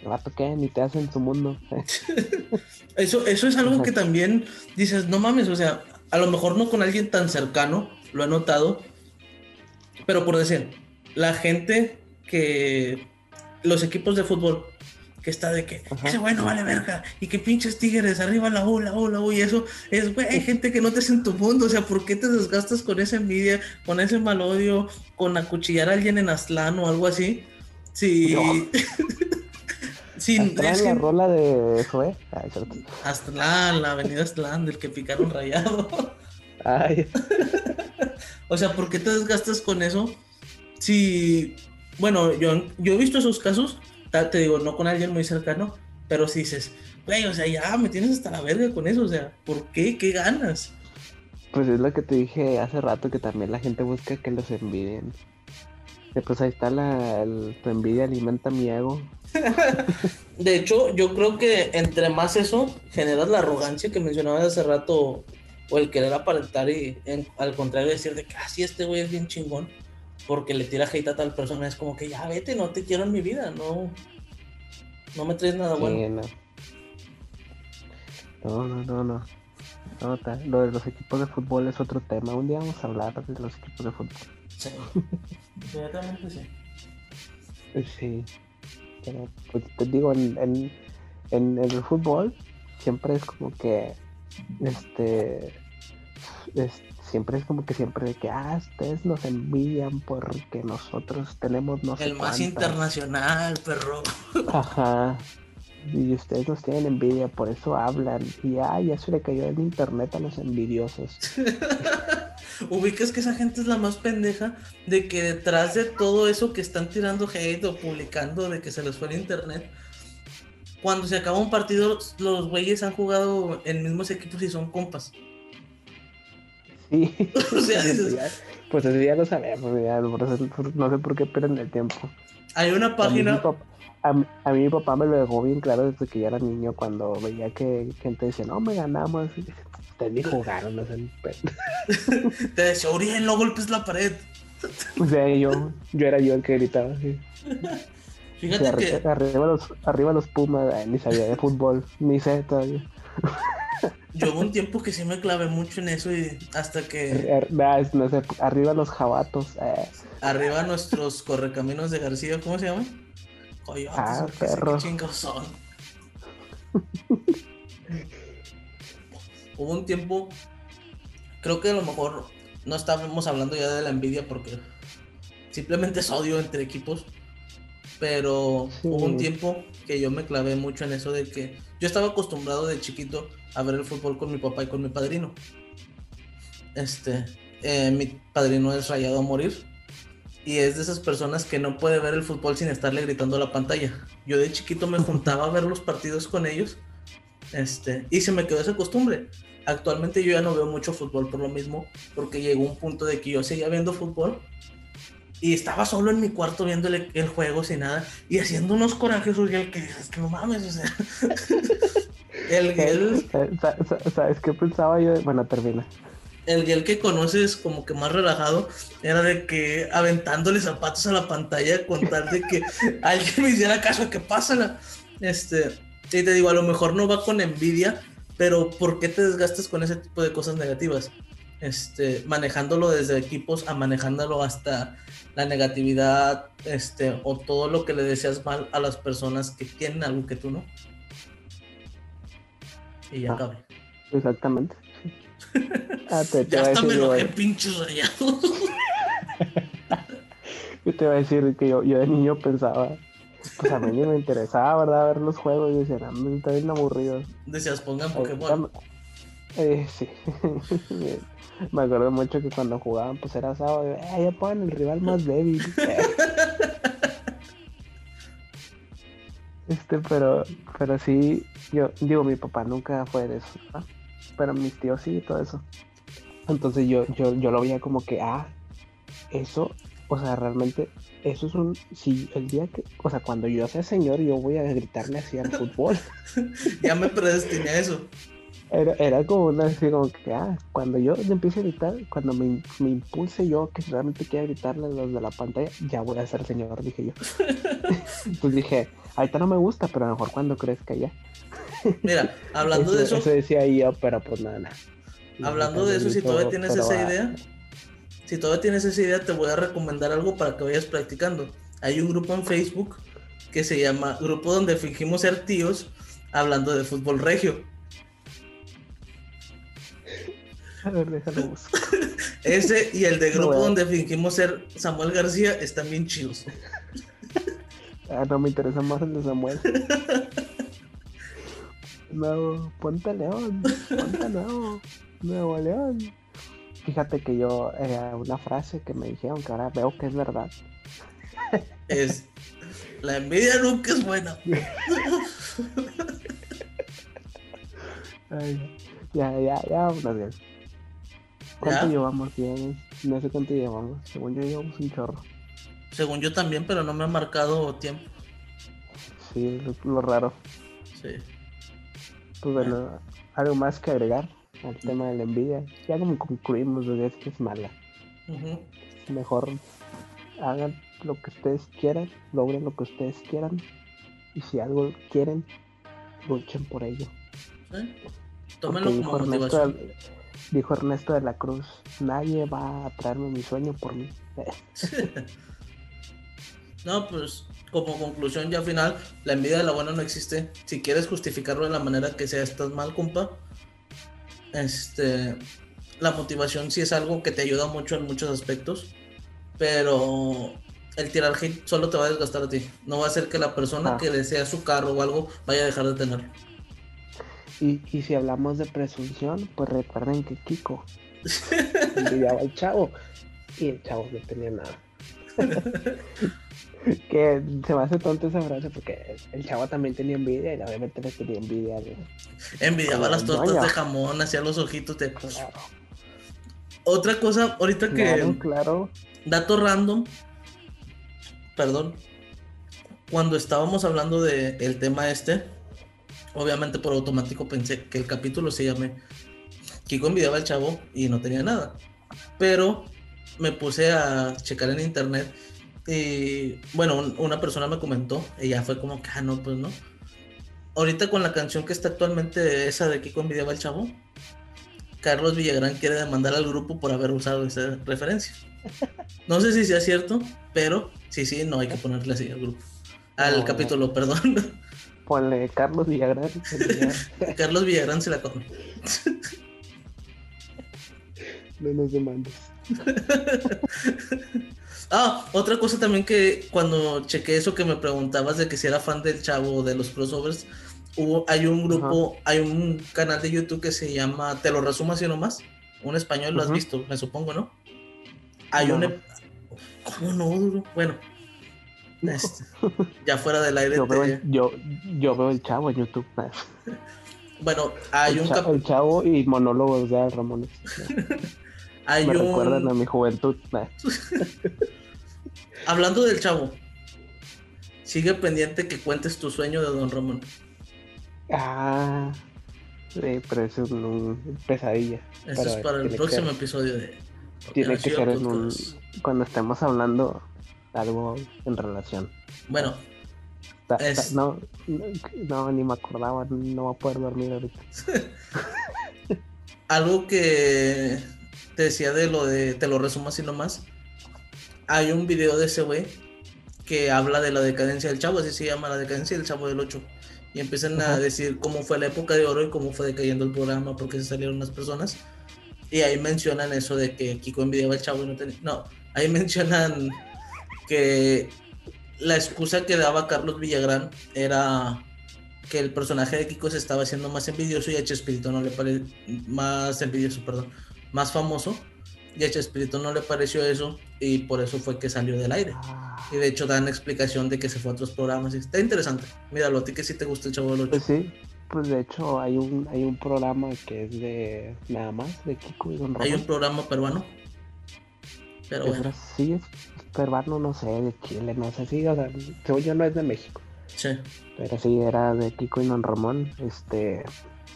el vato que ni te hace en su mundo. Eso, eso es algo Ajá. que también dices, no mames, o sea, a lo mejor no con alguien tan cercano, lo he notado, pero por decir, la gente que, los equipos de fútbol, que está de que Ajá. ese güey no vale verga, y que pinches tigres, arriba la U, la U, la U, y eso es, güey, hay gente que no te hace en tu mundo, o sea, ¿por qué te desgastas con esa envidia, con ese mal odio, con acuchillar a alguien en Aztlán o algo así? Sí. No. Sí, es la rola de. Aztlán, la avenida Aztlán, del que picaron rayado. Ay, o sea, ¿por qué te desgastas con eso? Si, bueno, yo, yo he visto esos casos, te digo, no con alguien muy cercano, pero si dices, güey, o sea, ya me tienes hasta la verga con eso, o sea, ¿por qué? ¿Qué ganas? pues es lo que te dije hace rato, que también la gente busca que los envidien. Pues ahí está la el- tu envidia alimenta mi ego. De hecho, yo creo que entre más eso, generas la arrogancia que mencionabas hace rato, o el querer aparentar y en- al contrario decir de que, ah, sí, este güey es bien chingón, porque le tira hate a tal persona, es como que ya vete, no te quiero en mi vida, no, no me traes nada bueno. No. No, no, no, no. otra. Lo de los equipos de fútbol es otro tema. Un día vamos a hablar de los equipos de fútbol. Sí, inmediatamente sí. Sí. Pero pues te digo, en, en, en, el fútbol siempre es como que este es, siempre es como que siempre de que ah ustedes nos envidian porque nosotros tenemos no el más internacional perro. Ajá. Y ustedes nos tienen envidia por eso hablan. Y ay ya se le cayó el internet a los envidiosos ubicas que esa gente es la más pendeja de que detrás de todo eso que están tirando hate o publicando de que se les fue el internet cuando se acaba un partido, los güeyes han jugado en mismos equipos y son compas. Sí. o sea, pues eso ya lo sabemos, no sé por qué pierden el tiempo. Hay una página. A mí, a mí, mi papá me lo dejó bien claro desde que yo era niño, cuando veía que gente decía, no, me ganamos. Ustedes ni jugaron, no sé. Te decía, Uriel, no golpes la pared. O sea, yo, yo era yo el que gritaba. Fíjate que... Arriba los, arriba los Pumas, ni sabía de fútbol, ni sé todavía. Yo hubo un tiempo que sí me clavé mucho en eso y hasta que... No sé, arriba los jabatos. Eh. Arriba nuestros correcaminos de García, ¿cómo se llaman? Coyotes, ah, perro. chingos son. hubo un tiempo, creo que a lo mejor no estábamos hablando ya de la envidia porque simplemente es odio entre equipos pero hubo un tiempo que yo me clavé mucho en eso de que yo estaba acostumbrado de chiquito a ver el fútbol con mi papá y con mi padrino. Este, eh, mi padrino es rayado a morir y es de esas personas que no puede ver el fútbol sin estarle gritando a la pantalla. Yo de chiquito me juntaba a ver los partidos con ellos este, y se me quedó esa costumbre. Actualmente yo ya no veo mucho fútbol por lo mismo, porque llegó un punto de que yo seguía viendo fútbol y estaba solo en mi cuarto viendo el, juego sin nada y haciendo unos corajes, el que dices que no mames, o sea. el, ¿Sabes qué pensaba yo? Bueno, termina. El el que conoces como que más relajado era de que aventándole zapatos a la pantalla con tal de que alguien me hiciera caso, que pasa Este, y te digo, a lo mejor no va con envidia, pero ¿por qué te desgastas con ese tipo de cosas negativas? Este, manejándolo desde equipos a manejándolo hasta la negatividad, este, o todo lo que le deseas mal a las personas que tienen algo que tú no. Y ya ah, Exactamente. Ah, ya hasta me enojé, pinches rayados. yo te voy a decir que yo, yo de niño pensaba, pues a mí ni me interesaba, ¿verdad? Ver los juegos y decía, no, está bien aburrido. Decías, pongan Pokémon. Eh, sí. Me acuerdo mucho que cuando jugaban, pues era sábado, eh, ya ponen el rival más débil. este, pero, pero sí, yo digo, mi papá nunca fue de eso, pero mis tíos sí, todo eso. Entonces yo, yo, yo lo veía como que, ah, eso, o sea, realmente, eso es un, si el día que, o sea, cuando yo sea señor, yo voy a gritarle así al fútbol. ya me predestiné a eso. Era, era como una así como que, ah, cuando yo empiece a gritar, cuando me, me impulse yo que realmente quiera gritarle a los de la pantalla, ya voy a ser señor, dije yo. pues dije, ahorita no me gusta, pero a lo mejor cuando crezca ya. Mira, hablando de eso. Eso decía yo, pero pues nada, nada. Hablando de eso, si todavía tienes esa idea, si todavía tienes esa idea, te voy a recomendar algo para que vayas practicando. Hay un grupo en Facebook que se llama Grupo donde fingimos ser tíos hablando de fútbol regio. A ver, déjalo Ese y el de grupo donde fingimos ser Samuel García están bien chidos. Ah, no me interesa más el de Samuel. No, ponte León, ponte León, Nuevo León. Fíjate que yo, eh, una frase que me dijeron que ahora veo que es verdad. Es, la envidia nunca es buena. Ay, ya, ya, ya, una vez. ¿Cuánto llevamos? Bien? No sé cuánto llevamos. Según yo llevamos un chorro. Según yo también, pero no me ha marcado tiempo. Sí, lo, raro. Sí. Pues bueno, algo más que agregar al tema de la envidia. Ya como concluimos, de que es mala. Mejor hagan lo que ustedes quieran, logren lo que ustedes quieran. Y si algo quieren, luchen por ello. Tómenlo Porque como dijo Ernesto, dijo Ernesto de la Cruz, nadie va a traerme mi sueño por mí. No, pues como conclusión ya final, la envidia de la buena no existe. Si quieres justificarlo de la manera que sea, estás mal, compa. Este, la motivación sí es algo que te ayuda mucho en muchos aspectos, pero el tirar hate solo te va a desgastar a ti. No va a hacer que la persona Ah. que desea su carro o algo vaya a dejar de tenerlo. Y, y si hablamos de presunción, pues recuerden que Kiko envidiaba al chavo y el chavo no tenía nada. que se me hace tonto esa frase porque el chavo también tenía envidia y obviamente le tenía envidia. Envidiaba las tortas de jamón, hacía los ojitos de... Claro, Otra cosa, ahorita que... claro, claro. Dato random. Perdón. Cuando estábamos hablando del el tema este, obviamente por automático pensé que el capítulo se llame Kiko envidiaba al chavo y no tenía nada. Pero me puse a checar en internet y bueno, un- una persona me comentó y ya fue como que, ah, no, pues no. Ahorita con la canción que está actualmente, esa de Kiko envidiaba al chavo, Carlos Villagrán quiere demandar al grupo por haber usado esa referencia. No sé si sea cierto, pero sí, sí, no hay que ponerle así al grupo. Al No. capítulo, perdón. Ponle Carlos Villagrán. Carlos Villagrán se la come. No nos demandes. Ah, otra cosa también que cuando chequé eso que me preguntabas de que si era fan del chavo de los crossovers, hubo, hay un grupo, hay un canal de YouTube que se llama Te lo resumo así nomás. Un español, lo has visto, me supongo, ¿no? Hay No. un... ¿Cómo no, duro? Bueno, este, ya fuera del aire. Yo te- veo, el, yo, yo veo el chavo en YouTube. Bueno, hay el, un, cha- cap- el chavo y monólogos de Ramones. hay Me un... recuerdan a mi juventud. Hablando del chavo, sigue pendiente que cuentes tu sueño de Don Ramón. Ah, sí, pero eso es un pesadilla. Eso es para el que próximo episodio de... Tiene que ser en un, Podcast. cuando estemos hablando algo en relación. Bueno, Ta- ta- Es- No, no, no, ni me acordaba, no voy a poder dormir ahorita. algo que te decía de lo de, te lo resumo así nomás. Hay un video de ese güey que habla de la decadencia del chavo, así se llama la decadencia del chavo del 8. Y empiezan a decir cómo fue la época de oro y cómo fue decayendo el programa, porque se salieron las personas. Y ahí mencionan eso de que Kiko envidiaba al chavo y no tenía. No, ahí mencionan que la excusa que daba Carlos Villagrán era que el personaje de Kiko se estaba haciendo más envidioso y a Chespirito no le pareció más envidioso, perdón, más famoso y a Chespirito no le pareció eso y por eso fue que salió del aire. Ah, Y de hecho dan explicación de que se fue a otros programas y está interesante. Míralo, a ti que sí te gusta el Chavo del Ocho. Pues sí, pues de hecho hay un, hay un programa que es de nada más, de Kiko y Don Ramón. Hay un programa peruano. Pero bueno, sí, es peruano, no sé, de Chile, no sé, sí, o sea, según yo no es de México, sí. pero sí era de Kiko y Don Ramón, este,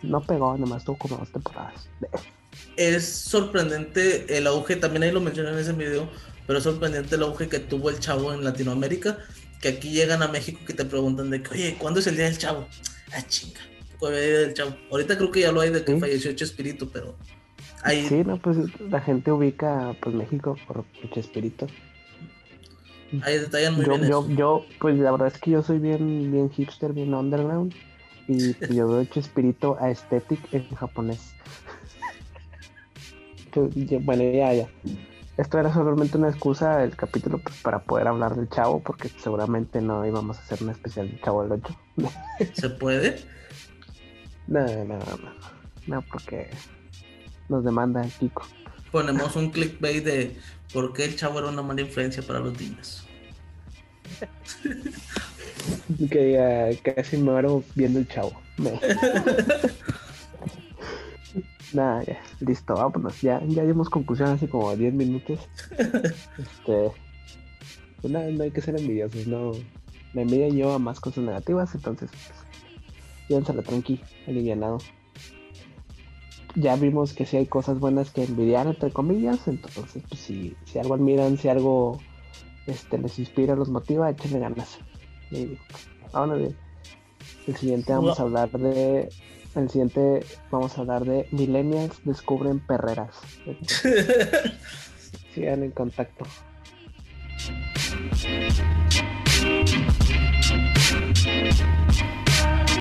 no pegó, nomás tuvo como dos temporadas. Es sorprendente el auge, también ahí lo mencioné en ese video, pero es sorprendente el auge que tuvo el chavo en Latinoamérica, que aquí llegan a México que te preguntan de que, oye, ¿cuándo es el día del chavo? Ah, chinga, ¿cuál es el día del chavo? Ahorita creo que ya lo hay de que Sí. falleció Chespirito, pero ahí Sí, no, pues la gente ubica pues México por Chespirito. Ahí detallan muy Yo, bien yo, eso. yo, pues la verdad es que yo soy bien, bien hipster, bien underground. Y pues, yo veo Chespirito aesthetic en japonés. Bueno, ya, ya. Esto era solamente una excusa del capítulo pues, para poder hablar del chavo, porque seguramente no íbamos a hacer un especial del chavo del 8. ¿Se puede? no, no, no, no. No, porque nos demanda Kiko. Ponemos un clickbait de por qué el chavo era una mala influencia para los niños. Que diga, casi me muero viendo el chavo. Me- Nada, ya, listo, vámonos. Ya, ya dimos conclusión hace como 10 minutos. Este, pues nada, no hay que ser envidiosos, no. La envidia lleva más cosas negativas, entonces, pues, tranqui, alivianado. Ya vimos que sí hay cosas buenas que envidiar, entre comillas, entonces, pues si, si algo admiran, si algo este, les inspira, los motiva, échenle ganas. Y vámonos bien. El siguiente vamos a hablar de el siguiente vamos a hablar de Millennials descubren perreras. Sigan en contacto.